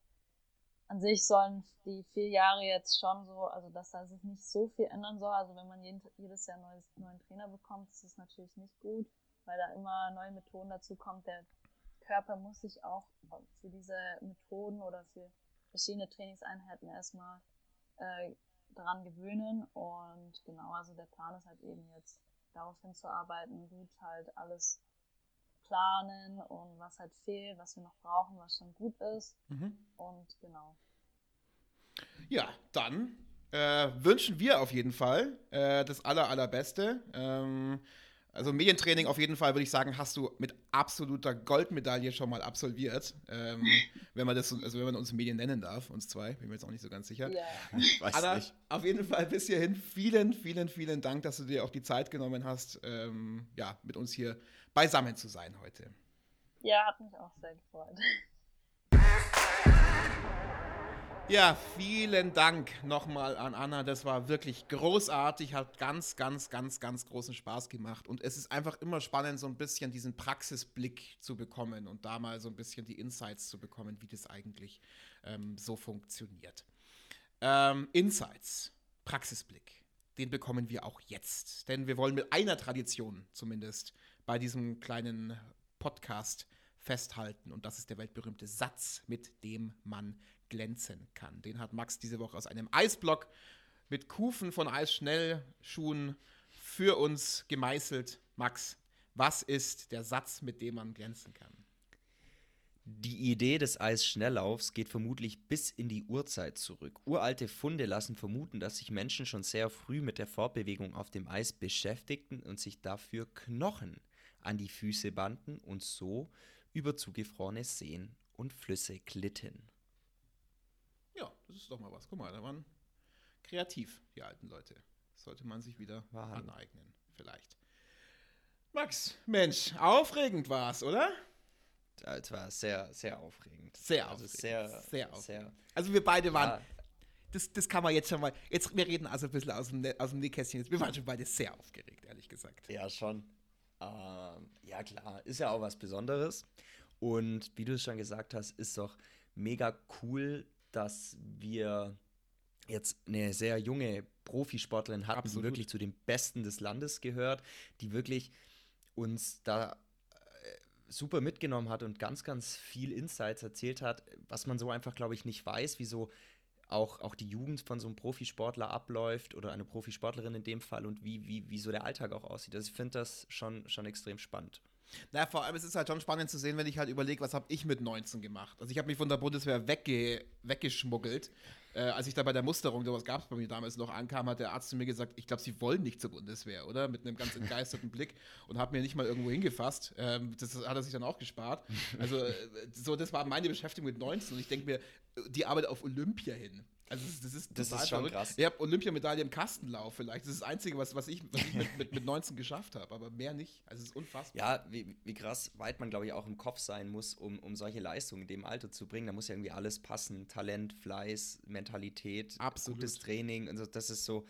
an sich sollen die vier Jahre jetzt schon so, also dass da sich nicht so viel ändern soll. Also wenn man jeden, jedes Jahr neues, neuen Trainer bekommt, ist das natürlich nicht gut, weil da immer neue Methoden dazu kommt. Der Körper muss sich auch für diese Methoden oder für verschiedene Trainingseinheiten erstmal äh, daran gewöhnen. Und genau, also der Plan ist halt eben jetzt darauf hinzuarbeiten, gut halt alles planen und was halt fehlt, was wir noch brauchen, was schon gut ist. Mhm. Und genau. Ja, dann äh, wünschen wir auf jeden Fall äh, das aller, allerbeste. Ähm, also Medientraining auf jeden Fall, würde ich sagen, hast du mit absoluter Goldmedaille schon mal absolviert. Ähm, wenn man das, also wenn man uns Medien nennen darf, uns zwei, bin mir jetzt auch nicht so ganz sicher. Ja. Weiß Anna, nicht. auf jeden Fall bis hierhin vielen, vielen, vielen Dank, dass du dir auch die Zeit genommen hast, ähm, ja, mit uns hier beisammen zu sein heute. Ja, hat mich auch sehr gefreut. Ja, vielen Dank nochmal an Anna. Das war wirklich großartig, hat ganz, ganz, ganz, ganz großen Spaß gemacht. Und es ist einfach immer spannend, so ein bisschen diesen Praxisblick zu bekommen und da mal so ein bisschen die Insights zu bekommen, wie das eigentlich ähm, so funktioniert. Ähm, Insights, Praxisblick, den bekommen wir auch jetzt. Denn wir wollen mit einer Tradition zumindest bei diesem kleinen Podcast festhalten. Und das ist der weltberühmte Satz, mit dem man glänzen kann. Den hat Max diese Woche aus einem Eisblock mit Kufen von Eisschnellschuhen für uns gemeißelt. Max, was ist der Satz, mit dem man glänzen kann? Die Idee des Eisschnelllaufs geht vermutlich bis in die Urzeit zurück. Uralte Funde lassen vermuten, dass sich Menschen schon sehr früh mit der Fortbewegung auf dem Eis beschäftigten und sich dafür Knochen an die Füße banden und so über zugefrorene Seen und Flüsse glitten. Ja, das ist doch mal was. Guck mal, da waren kreativ, die alten Leute. Das sollte man sich wieder War aneignen, vielleicht. Max, Mensch, aufregend war's, oder? Es war sehr, sehr aufregend. Sehr also aufregend. Sehr, Sehr aufregend. sehr Also wir beide waren, ja, das, das kann man jetzt schon mal, jetzt, wir reden also ein bisschen aus dem, aus dem Nähkästchen. Jetzt, wir waren schon beide sehr aufgeregt, ehrlich gesagt. Ja, schon. Ähm, ja, klar, ist ja auch was Besonderes. Und wie du es schon gesagt hast, ist doch mega cool, dass wir jetzt eine sehr junge Profisportlerin hatten, Absolut. die wirklich zu den Besten des Landes gehört, die wirklich uns da äh, super mitgenommen hat und ganz, ganz viel Insights erzählt hat, was man so einfach, glaube ich, nicht weiß, wieso auch, auch die Jugend von so einem Profisportler abläuft oder eine Profisportlerin in dem Fall und wie, wie, wie so der Alltag auch aussieht. Also ich finde das schon, schon extrem spannend. Na, vor allem, es ist halt schon spannend zu sehen, wenn ich halt überlege, was habe ich mit 19 gemacht. Also ich habe mich von der Bundeswehr wegge weggeschmuggelt. Äh, als ich da bei der Musterung, sowas gab es bei mir damals noch, ankam, hat der Arzt zu mir gesagt, ich glaube, Sie wollen nicht zur Bundeswehr, oder? Mit einem ganz entgeisterten Blick und hat mir nicht mal irgendwo hingefasst. Ähm, das hat er sich dann auch gespart. Also äh, so, das war meine Beschäftigung mit 19 und ich denke mir, die Arbeit auf Olympia hin. Also das, ist, Das ist schon verrückt. krass. Ich habe Olympiamedaille im Kastenlauf vielleicht. Das ist das Einzige, was, was ich, was ich mit, mit, mit 19 geschafft habe, aber mehr nicht. Also es ist unfassbar. Ja, wie, wie krass weit man, glaube ich, auch im Kopf sein muss, um, um solche Leistungen in dem Alter zu bringen. Da muss ja irgendwie alles passen. Talent, Fleiß, Mentalität, Absolut. gutes Training. Also das ist so,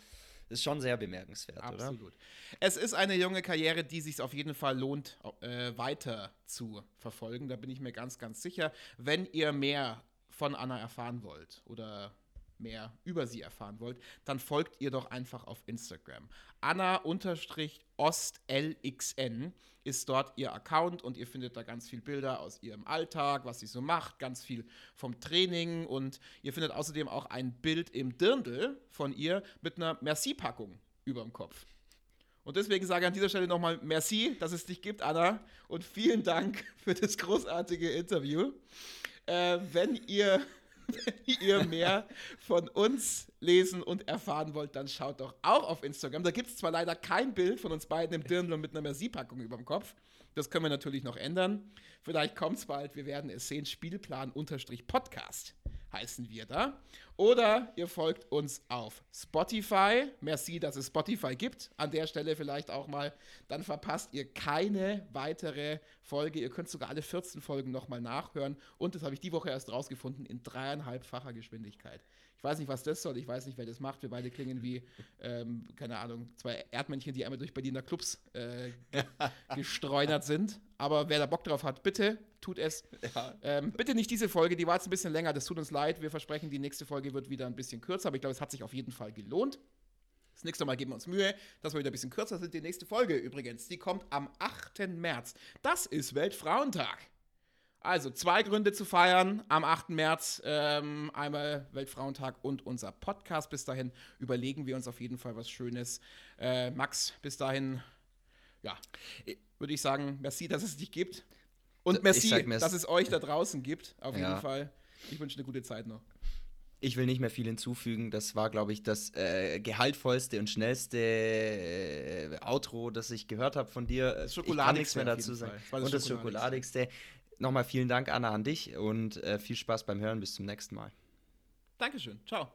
ist schon sehr bemerkenswert, oder? Absolut. Es ist eine junge Karriere, die sich auf jeden Fall lohnt, äh, weiter zu verfolgen. Da bin ich mir ganz, ganz sicher. Wenn ihr mehr von Anna erfahren wollt oder mehr über sie erfahren wollt, dann folgt ihr doch einfach auf Instagram. Anna-OstLXN ist dort ihr Account und ihr findet da ganz viel Bilder aus ihrem Alltag, was sie so macht, ganz viel vom Training und ihr findet außerdem auch ein Bild im Dirndl von ihr mit einer Merci-Packung über dem Kopf. Und deswegen sage ich an dieser Stelle nochmal Merci, dass es dich gibt, Anna. Und vielen Dank für das großartige Interview. Äh, wenn, ihr, wenn ihr mehr von uns lesen und erfahren wollt, dann schaut doch auch auf Instagram. Da gibt es zwar leider kein Bild von uns beiden im Dirndl mit einer Merci-Packung über dem Kopf. Das können wir natürlich noch ändern. Vielleicht kommt es bald, wir werden es sehen. Spielplan-Podcast heißen wir da. Oder ihr folgt uns auf Spotify. Merci, dass es Spotify gibt. An der Stelle vielleicht auch mal. Dann verpasst ihr keine weitere Folge. Ihr könnt sogar alle 14 Folgen nochmal nachhören. Und das habe ich die Woche erst rausgefunden in dreieinhalbfacher Geschwindigkeit. Ich weiß nicht, was das soll. Ich weiß nicht, wer das macht. Wir beide klingen wie, ähm, keine Ahnung, zwei Erdmännchen, die einmal durch Berliner Clubs äh, gestreunert sind. Aber wer da Bock drauf hat, bitte tut es. Ähm, bitte nicht diese Folge, die war jetzt ein bisschen länger. Das tut uns leid. Wir versprechen, die nächste Folge wird wieder ein bisschen kürzer. Aber ich glaube, es hat sich auf jeden Fall gelohnt. Das nächste Mal geben wir uns Mühe, dass wir wieder ein bisschen kürzer sind. Die nächste Folge übrigens, die kommt am 8. März. Das ist Weltfrauentag. Also zwei Gründe zu feiern am 8. März. Ähm, einmal Weltfrauentag und unser Podcast. Bis dahin überlegen wir uns auf jeden Fall was Schönes. Äh, Max, bis dahin, ja, würde ich sagen, merci, dass es dich gibt. Und merci, merci. dass es euch da draußen gibt. Auf Ja. jeden Fall. Ich wünsche eine gute Zeit noch. Ich will nicht mehr viel hinzufügen. Das war, glaube ich, das äh, gehaltvollste und schnellste äh, Outro, das ich gehört habe von dir. Das ich kann nichts mehr dazu sagen. Und das Schokoladigste. Nochmal vielen Dank, Anna, an dich und äh, viel Spaß beim Hören. Bis zum nächsten Mal. Dankeschön. Ciao.